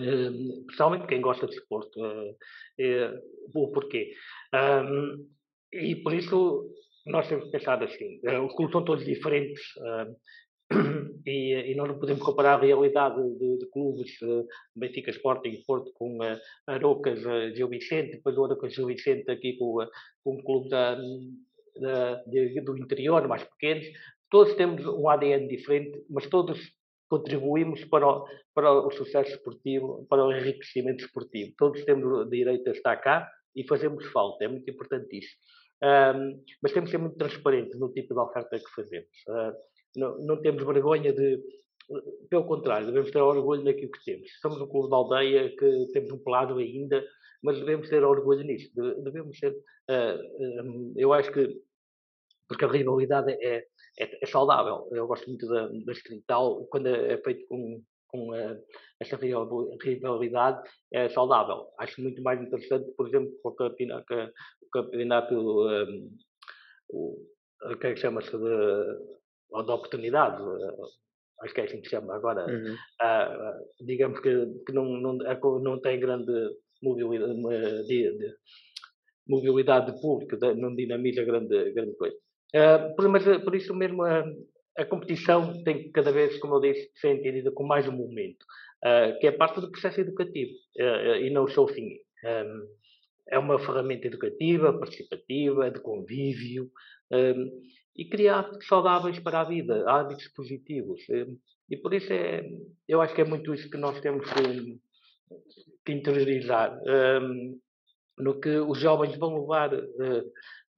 uh, especialmente quem gosta de esporte, uh, o porquê. Um, e por isso nós temos pensar assim, os clubes são todos diferentes e, e, nós não podemos comparar a realidade de, de clubes uh, Benfica Sporting Porto com uh, Arocas uh, Gil Vicente, depois o Arocas Gil Vicente aqui com, uh, com um clube da, da, de, do interior, mais pequenos, Todos temos um ADN diferente, mas todos contribuímos para o, para o sucesso esportivo, para o enriquecimento esportivo. Todos temos direito a estar cá e fazemos falta, é muito importante isso. Um, mas temos que ser muito transparentes no tipo de oferta que fazemos. Uh, não, não, temos vergonha de, pelo contrário, devemos ter orgulho naquilo que temos. Somos um clube da aldeia que temos um pelado ainda, mas devemos ter orgulho nisso. Devemos ser. Uh, eu acho que. Porque a rivalidade é, é, é saudável. Eu gosto muito da, da Escrital, quando é, é feito com, com uh, essa rivalidade, é saudável. Acho muito mais interessante, por exemplo, o campeonato, o campeonato um, o, que é que chama-se de, de oportunidade, acho que é assim que se chama agora, uhum. uh, digamos que, que não, não, não tem grande mobilidade de, de, mobilidade de público, não dinamiza grande, grande coisa. Uh, por, mas por isso mesmo a, a competição tem que cada vez, como eu disse, ser entendida com mais um momento, uh, que é parte do processo educativo uh, e não só o fim. Um, é uma ferramenta educativa, participativa, de convívio um, e criar hábitos saudáveis para a vida, hábitos positivos. Um, e por isso é, eu acho que é muito isso que nós temos que, que interiorizar. No que os jovens vão levar uh,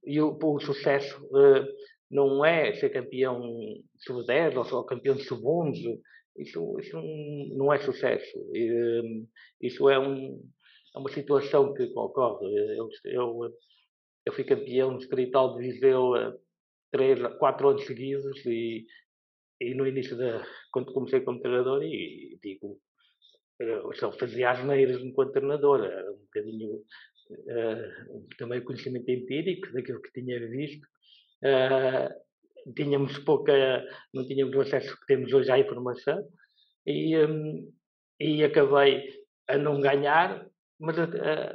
e o, o sucesso uh, não é ser campeão sub-10 ou só campeão sub-11. Isso, isso não é sucesso. E, isso é, um, é uma situação que ocorre. Eu, eu, eu fui campeão distrital de Viseu três, quatro anos seguidos e, e no início da quando comecei como treinador e digo só fazia as neiras enquanto treinador, era um bocadinho uh, também conhecimento empírico daquilo que tinha visto. Uh, tínhamos pouca, não tínhamos o acesso que temos hoje à informação e, um, e acabei a não ganhar, mas a,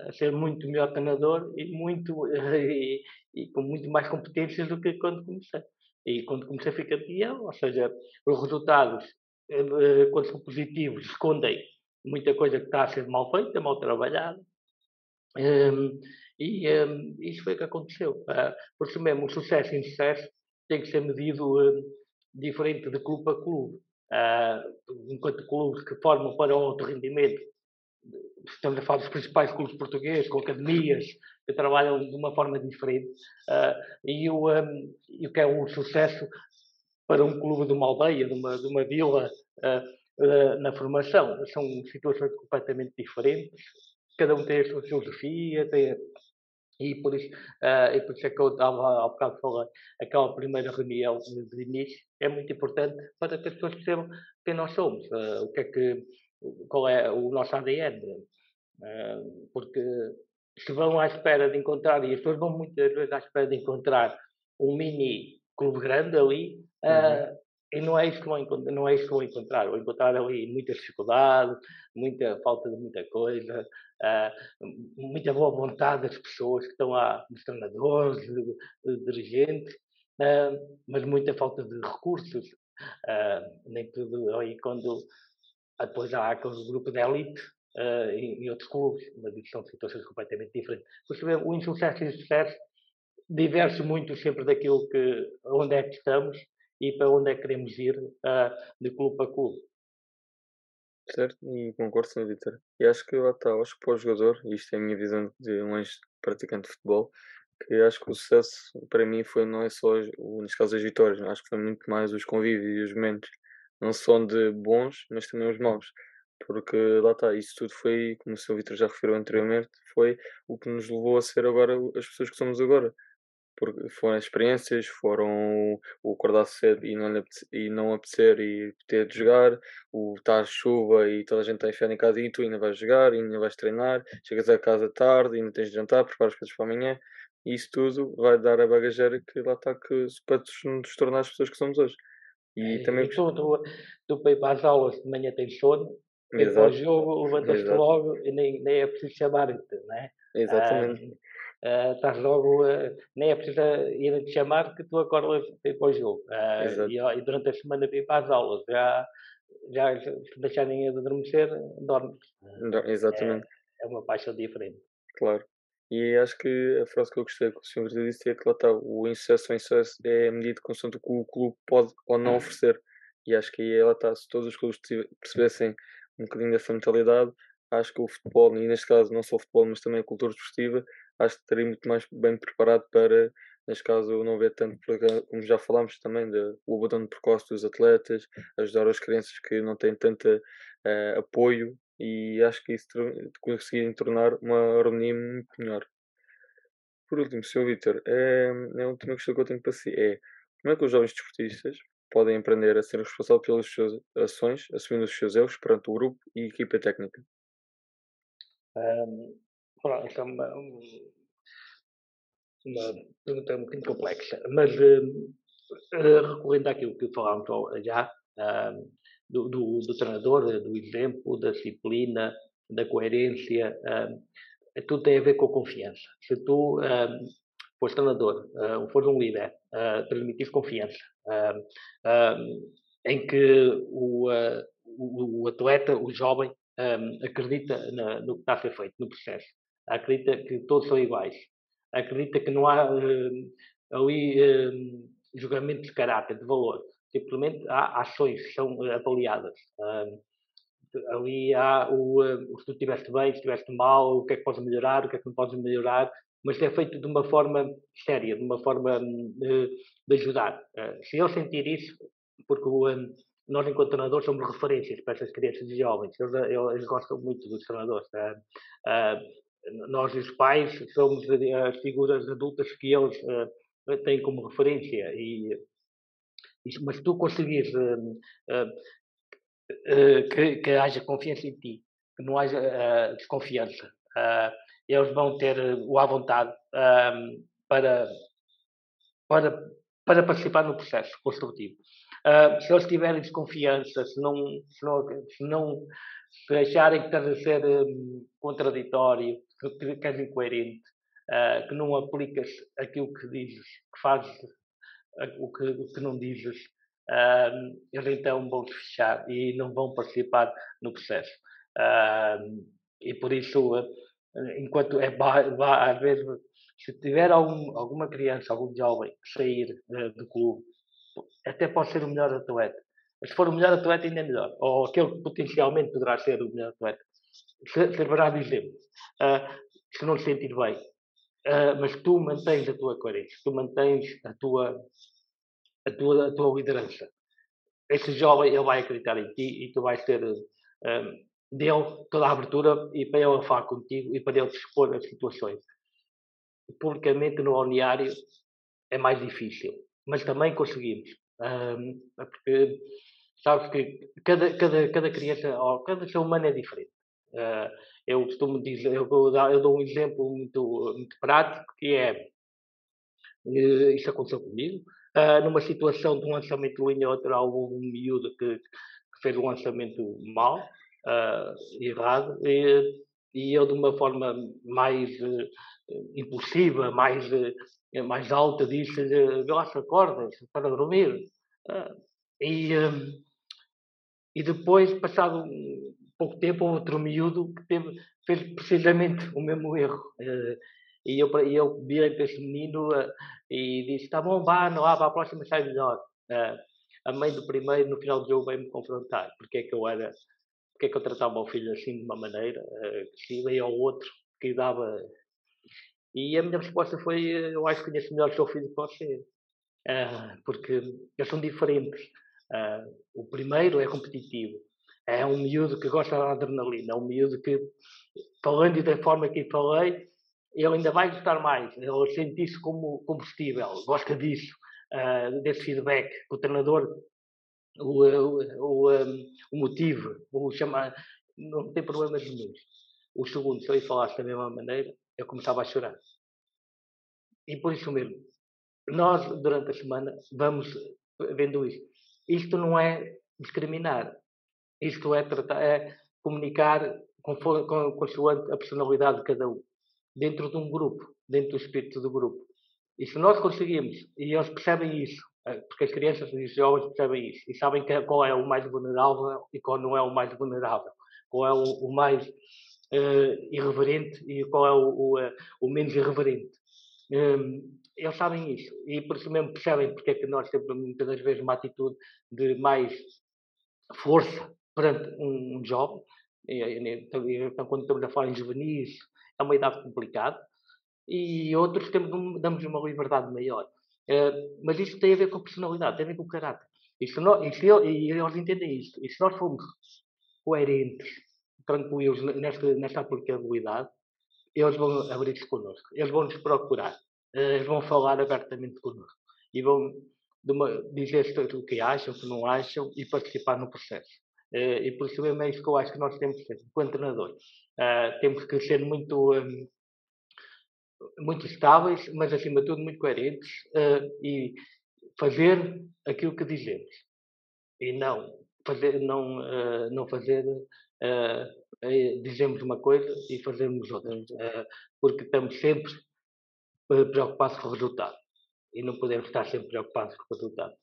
a, ser muito melhor treinador e, muito, [laughs] e, e, com muito mais competências do que quando comecei. E quando comecei fui campeão, ou seja, os resultados, eh, quando são positivos, escondem muita coisa que está a ser mal feita, mal trabalhada. Um, e um, isso foi o que aconteceu. Uh, isso mesmo, o sucesso e insucesso tem que ser medido diferente de clube a clube. Uh, enquanto clubes que formam para outro rendimento estamos a falar dos principais clubes portugueses, com academias, que trabalham de uma forma diferente. Uh, e, o, o que é um sucesso para um clube de uma aldeia, de uma, de uma vila, uh, na formação. São situações completamente diferentes. Cada um tem a sua filosofia, tem, e por isso, uh, e por isso é que eu estava há bocado falar, aquela primeira reunião de início é muito importante para que as pessoas percebam quem nós somos, uh, o que é que, qual é o nosso ADN. Uh, porque se vão à espera de encontrar, e as pessoas vão muitas vezes à espera de encontrar um mini clube grande ali, uhum. E não é isso que vão encontrar, não é isso que vão encontrar. Vão encontrar ali muita dificuldade, muita falta de muita coisa, muita boa vontade das pessoas que estão lá, dos treinadores, dirigentes, mas muita falta de recursos. nem tudo aí quando depois há aqueles grupos de elite uh, em, outros clubes, mas isso são situações completamente diferentes. Por isso, o insucesso e o sucesso diverge muito sempre daquilo que, onde é que estamos e para onde é que queremos ir uh, de clube para clube. Certo, e concordo, Sr. Vitor. E acho que lá está, acho que para o jogador, isto é a minha visão de um ex-praticante de futebol, que acho que o sucesso para mim foi não é só, neste caso, as vitórias, acho que foi muito mais os convívios e os momentos, não só de bons, mas também os maus. Porque lá está, isso tudo foi, como o Sr. Vitor já referiu anteriormente, foi o que nos levou a ser agora as pessoas que somos agora porque foram experiências, foram o acordar cedo e não, e não apetecer e ter de jogar, o estar chuva e toda a gente está enfiada em casa e tu ainda vais jogar, ainda vais treinar, chegas a casa tarde, ainda tens de jantar, preparas coisas para amanhã, e isso tudo vai dar a bagageira que lá está que para nos tornar as pessoas que somos hoje. E, é, também... E tu, tu, tu para ir para as aulas de manhã tens sono, depois o jogo levantas-te logo e nem, nem é preciso chamar-te, não é? Exatamente. Ah, uh, estás logo, uh, nem é preciso ir te chamar que tu acordas para o jogo. Uh, e, e, durante a semana vir para as aulas, já, já se deixarem de adormecer, dormes. Exatamente. É, é, uma paixão diferente. Claro. E acho que a frase que eu gostei que o senhor disse é que lá está, o insucesso ou insucesso é medido consoante o que o clube pode ou não oferecer. E acho que aí ela está, se todos os clubes percebessem um bocadinho dessa mentalidade, acho que o futebol, e neste caso não só o futebol, mas também a cultura desportiva, acho que estaria muito mais bem preparado para neste caso não vê tanto, como já falámos também, do abandono precoce dos atletas, ajudar as crianças que não têm tanto uh, apoio e acho que isso conseguirem tornar uma harmonia muito melhor. Por último, Sr. Vitor, é, é a última questão que eu tenho para si é como é que os jovens desportistas podem aprender a ser responsáveis pelas suas ações, assumindo os seus erros perante o grupo e equipa técnica? Um, essa é uma, uma pergunta um bocadinho complexa, mas uh, uh, recorrendo àquilo que falámos já, uh, do, do, do, treinador, do exemplo, da disciplina, da coerência, tudo tem a ver com a confiança. Se tu fores treinador, uh, fores um líder, uh, transmitir confiança, uh, em que o, o, o, atleta, o jovem, acredita na, no que está a ser feito, no processo, acredita que todos são iguais, acredita que não há ali um, julgamento de caráter, de valor, simplesmente há ações que são avaliadas. ali há o, se tu estiveste bem, se estiveste mal, o que é que podes melhorar, o que é que não podes melhorar, mas é feito de uma forma séria, de uma forma de, ajudar. se eu sentir isso, porque nós, enquanto treinadores, somos referências para essas crianças e jovens. Eles, eles gostam muito dos treinadores. Uh, nós, os pais, somos as figuras adultas que eles uh, têm como referência. E, e, mas tu conseguires uh, que, que, haja confiança em ti, que não haja desconfiança, eles vão ter o à vontade para, para, para participar no processo construtivo. Uh, se eles tiverem desconfiança, se não, se não, se, não, se acharem que estás a ser um, contraditório, que, que és incoerente, uh, que não aplicas aquilo que dizes, que fazes o que, o que não dizes, uh, eles então vão fechar e não vão participar no processo. e por isso, enquanto é, às vezes, se tiver algum, alguma criança, algum jovem que sair do clube até pode ser o melhor atleta. Se for o melhor atleta, ainda é melhor. Ou aquele que potencialmente poderá ser o melhor atleta. Servirá de exemplo. Uh, se não te sentir bem. Uh, mas tu mantens a tua coerência, tu mantens a tua, a tua, a tua liderança. Esse jovem ele vai acreditar em ti e tu vais ter um, ah, dele toda a abertura e para ele falar contigo e para ele te expor as situações. Publicamente no balneário é mais difícil mas também conseguimos. Um, porque sabes que cada, cada, cada criança, ou cada ser humano é diferente. Uh, eu costumo dizer, eu, eu, dou um exemplo muito, muito prático que é uh, isso aconteceu comigo. Uh, numa situação de um lançamento de linha lateral, houve um miúdo que, que fez um lançamento mal, errado, e, e eu de uma forma mais impulsiva, mais mais alta disse lá se acordas para dormir. E, e depois, passado pouco tempo, outro miúdo que teve, fez precisamente o mesmo erro. Ah, e eu, eu virei para esse menino ah, e disse: Está bom, vá, não há, para a próxima sai melhor. A mãe do primeiro, no final do jogo, veio-me confrontar. Porque é que eu era. Porque é que eu tratava o filho assim de uma maneira que se veio ao outro que dava e a minha resposta foi: eu acho que conheço melhor o seu filho que você. Porque eles são diferentes. O primeiro é competitivo. É um miúdo que gosta da adrenalina. É um miúdo que, falando da forma que falei, ele ainda vai gostar mais. Ele sente isso como combustível. Gosta disso. Uh, desse feedback. O treinador o, o, o, um, o motivo, o chamar, não tem problemas nenhum. O segundo, se eu lhe falasse da mesma maneira, eu começava a chorar. E por isso mesmo, nós, durante a semana, vamos vendo isto. Isto não é discriminar. Isto é, tratar, é comunicar conforme, consoante a personalidade de cada um. Dentro de um grupo, dentro do espírito do grupo. E se nós conseguimos, e eles percebem isso, eh, porque as crianças e os jovens percebem isso, e sabem que, qual é o mais vulnerável e qual não é o mais vulnerável, qual é o, o mais uh, irreverente e qual é o, o, uh, o menos irreverente. Um, eles sabem isso e por isso mesmo percebem porque é que nós temos muitas das vezes uma atitude de mais força perante um, um jovem. Então, então, quando estamos a falar em juvenis, é uma idade complicada. e outros temos, damos uma liberdade maior. Uh, mas isto tem a ver com personalidade, tem a ver com caráter. E, se nós, e, se, e eles entendem isto. E se nós formos coerentes, tranquilos nesta, nesta aplicabilidade, eles vão abrir-se connosco. Eles vão nos procurar. Uh, eles vão falar abertamente connosco. E vão uma, dizer o que acham, o que não acham e participar no processo. Uh, e por isso mesmo é isso que eu acho que nós temos que ser, como treinadores. Uh, temos que ser muito, um, muito estáveis, mas acima de tudo muito coerentes uh, e fazer aquilo que dizemos. E não fazer, não, não fazer, dizemos uma coisa e fazemos outra. porque estamos sempre preocupados com o resultado e não podemos estar sempre preocupados com o resultado.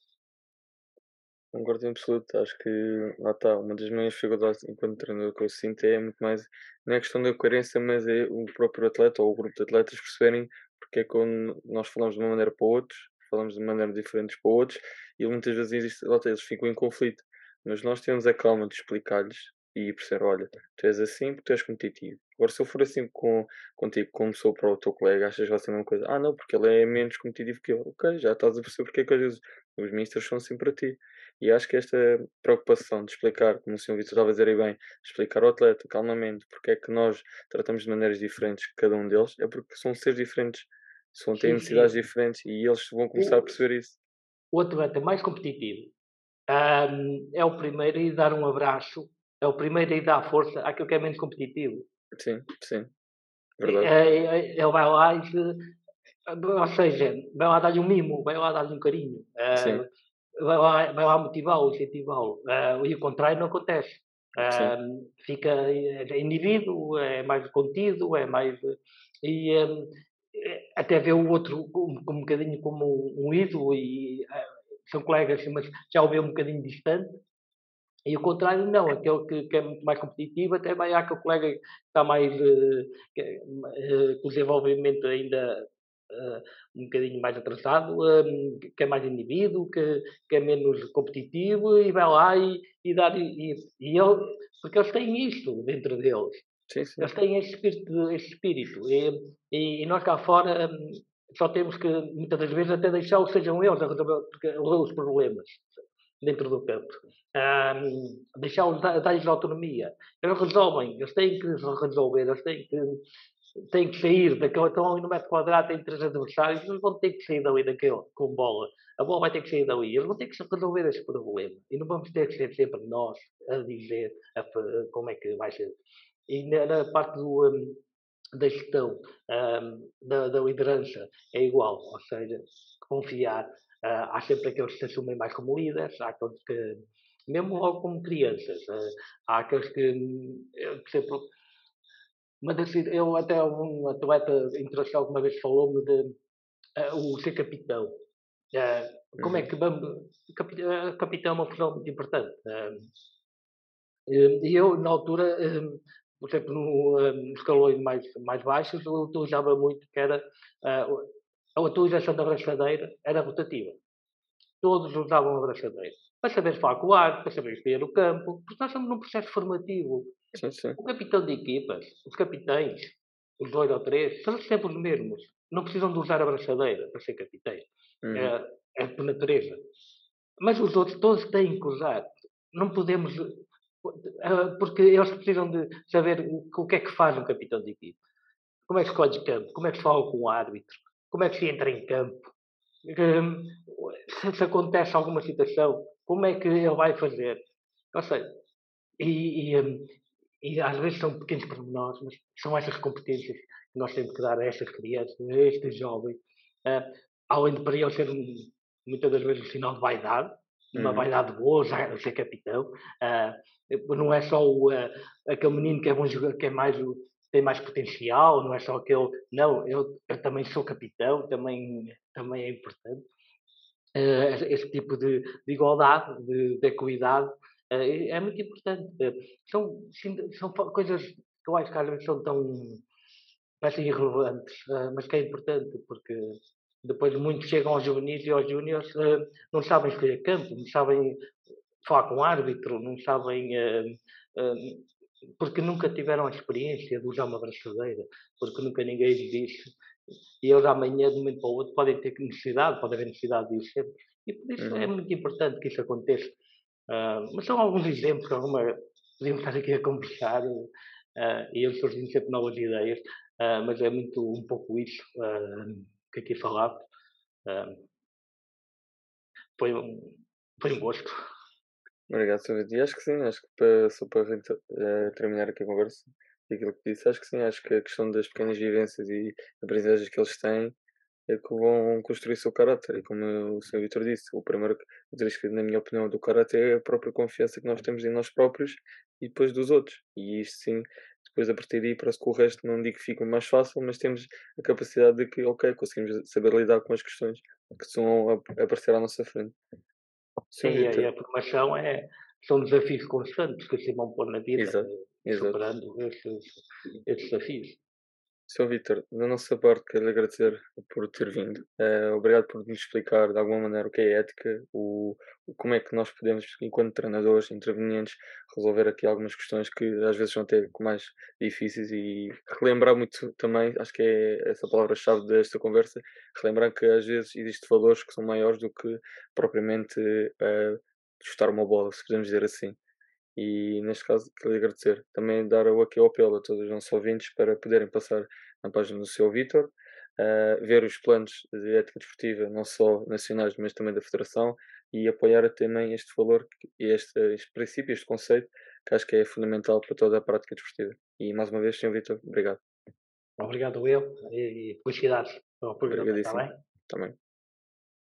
Concordo em absoluto. Acho que lá está. Uma das maiores dificuldades enquanto treinador que eu sinto é muito mais. Não é questão da coerência, mas é o próprio atleta ou o grupo de atletas perceberem porque é que nós falamos de uma maneira para outros, falamos de maneira diferentes para outros, e muitas vezes existe, lá está, eles ficam em conflito. Mas nós temos a calma de explicar-lhes e perceber, olha, tu és assim porque tu és competitivo. Agora, se eu for assim com, contigo, como sou para o teu colega, achas que vai ser a mesma coisa? Ah, não, porque ele é menos competitivo que eu. Ok, já estás a perceber porque é que às vezes os ministros são assim para ti. E acho que esta preocupação de explicar, como o Sr. Vitor estava a dizer aí bem, explicar ao atleta calmamente porque é que nós tratamos de maneiras diferentes cada um deles, é porque são seres diferentes, são, têm necessidades diferentes e eles vão começar o, a perceber isso. O atleta mais competitivo um, é o primeiro a ir dar um abraço é o primeiro a ir dar força àquilo que é menos competitivo. Sim, sim. Verdade. É, ele vai lá e. Ou seja, vai lá dar-lhe um mimo, vai lá dar-lhe um carinho. Sim. Vai lá, vai lá motivá-lo, incentivá-lo. e o contrário não acontece. fica é indivíduo, é mais contido, é mais. E até vê o outro um, um bocadinho como um ídolo e são colegas, mas já o vê um bocadinho distante e o contrário, não, aquele que, que, é muito mais competitivo, até vai aquele colega que está mais uh, que, uh, com o desenvolvimento ainda uh, um bocadinho mais atrasado, que é mais indivíduo, que, que, é menos competitivo, e vai lá e, e dar. E, e ele, porque eles têm isto dentro deles. Sim, sim. Eles têm esse espírito. Esse espírito. E, e, nós cá fora um, só temos que, muitas das vezes, até deixar-os sejam eles a resolver os problemas dentro do campo. Um, deixá-los, dar-lhes autonomia. Eles resolvem, eles têm que resolver, eles têm que, têm que sair daquele. Estão ali no metro quadrado, têm três adversários, eles vão ter que sair dali daquele, com bola. A bola vai ter que sair dali. Eles vão ter que resolver esse problema. E não vamos ter que ser sempre nós a dizer a, como é que vai ser. E na, na parte do. Um, da gestão, um, da, da liderança, é igual, ou seja, confiar Uh, há sempre aqueles que se assumem mais como líderes, há aqueles que, mesmo logo como crianças, uh, há aqueles que, por exemplo, mas assim, eu até um atleta internacional que uma vez falou-me de uh, o ser capitão. como é uhum. que vamos. Capitão, capitão é uma função muito importante. E eu, na altura, por exemplo, no, nos escalões mais, mais baixos, eu utilizava muito que era a utilização da abraçadeira era rotativa. Todos usavam a abraçadeira. Para saber falar com o ar, para saber escolher o campo, porque nós estamos num processo formativo. Sim, sim. O capitão de equipas, os capitães, os dois ou três, são sempre os mesmos. Não precisam de usar a abraçadeira para ser capitães. Uhum. É, é por natureza. Mas os outros todos têm que usar. Não podemos. Eh, porque eles precisam de saber o que é que faz um capitão de equipa. Como é que escolhe campo? Como é que se fala com o árbitro? como é que se entra em campo, hum, se acontece alguma situação, como é que ele vai fazer. Ou seja, e, e, hum, e às vezes são pequenos pormenores, mas são essas competências que nós temos que dar a estas crianças, a estes jovens, uh, além de para eles ser muitas das vezes um sinal de vaidade, uma uhum. vaidade boa, já ser capitão, uh, não é só o, uh, aquele menino que é bom jogador, que é mais o, tem mais potencial, não é só aquele. Não, eu, eu também sou capitão, também, também é importante. Uh, esse tipo de, de igualdade, de, de equidade, é muito importante. Uh, são, são coisas que eu acho que às vezes são tão. parecem irrelevantes, mas que é importante, porque depois muitos chegam aos juvenis e aos júniores, não sabem escolher campo, não sabem falar com o árbitro, não sabem porque nunca tiveram a experiência de usar uma braçadeira, porque nunca ninguém lhes disse e eles amanhã, de um momento para o outro, podem ter necessidade, pode haver necessidade disso sempre. E por isso é uhum. é muito importante que isso aconteça. Uh, mas são alguns exemplos, alguma, podíamos estar aqui a conversar uh, e eles surgindo sempre novas ideias, uh, mas é muito um pouco isso que aqui falado. foi, um, foi um gosto. Obrigado, Sr. E acho que sim, acho que para, só para terminar aqui a conversa, aquilo que disse, acho que sim, acho que a questão das pequenas vivências e aprendizagens que eles têm é que vão construir o seu caráter. E como o Sr. Vitor disse, o primeiro que, na minha opinião, do caráter é a própria confiança que nós temos em nós próprios e depois dos outros. E isto sim, depois a partir daí parece que o resto não digo que fica mais fácil, mas temos a capacidade de que, ok, conseguimos saber lidar com as questões que estão a, aparecer à nossa frente. Sim, e a formação é, são desafios constantes que se vão pôr na vida, Exato. Eh, superando esses, esses desafios. Sr. Vitor, da nossa parte, quero agradecer por ter vindo. Uh, obrigado por nos explicar de alguma maneira o que é ética, o, como é que nós podemos, enquanto treinadores, intervenientes, resolver aqui algumas questões que às vezes são até mais difíceis e relembrar muito também, acho que é essa palavra-chave desta conversa, relembrar que às vezes existem valores que são maiores do que propriamente uh, chutar uma bola, se podemos dizer assim. E neste caso, queria agradecer. Também dar o aqui ao apelo a todos os nossos ouvintes para poderem passar na página do seu Vitor, uh, ver os planos de ética desportiva, não só nacionais, mas também da Federação, e apoiar também este valor, este, este princípio, este conceito, que acho que é fundamental para toda a prática desportiva. E mais uma vez, Sr. Vitor, obrigado. Obrigado, eu, e felicidades pelo programa, está bem? Também.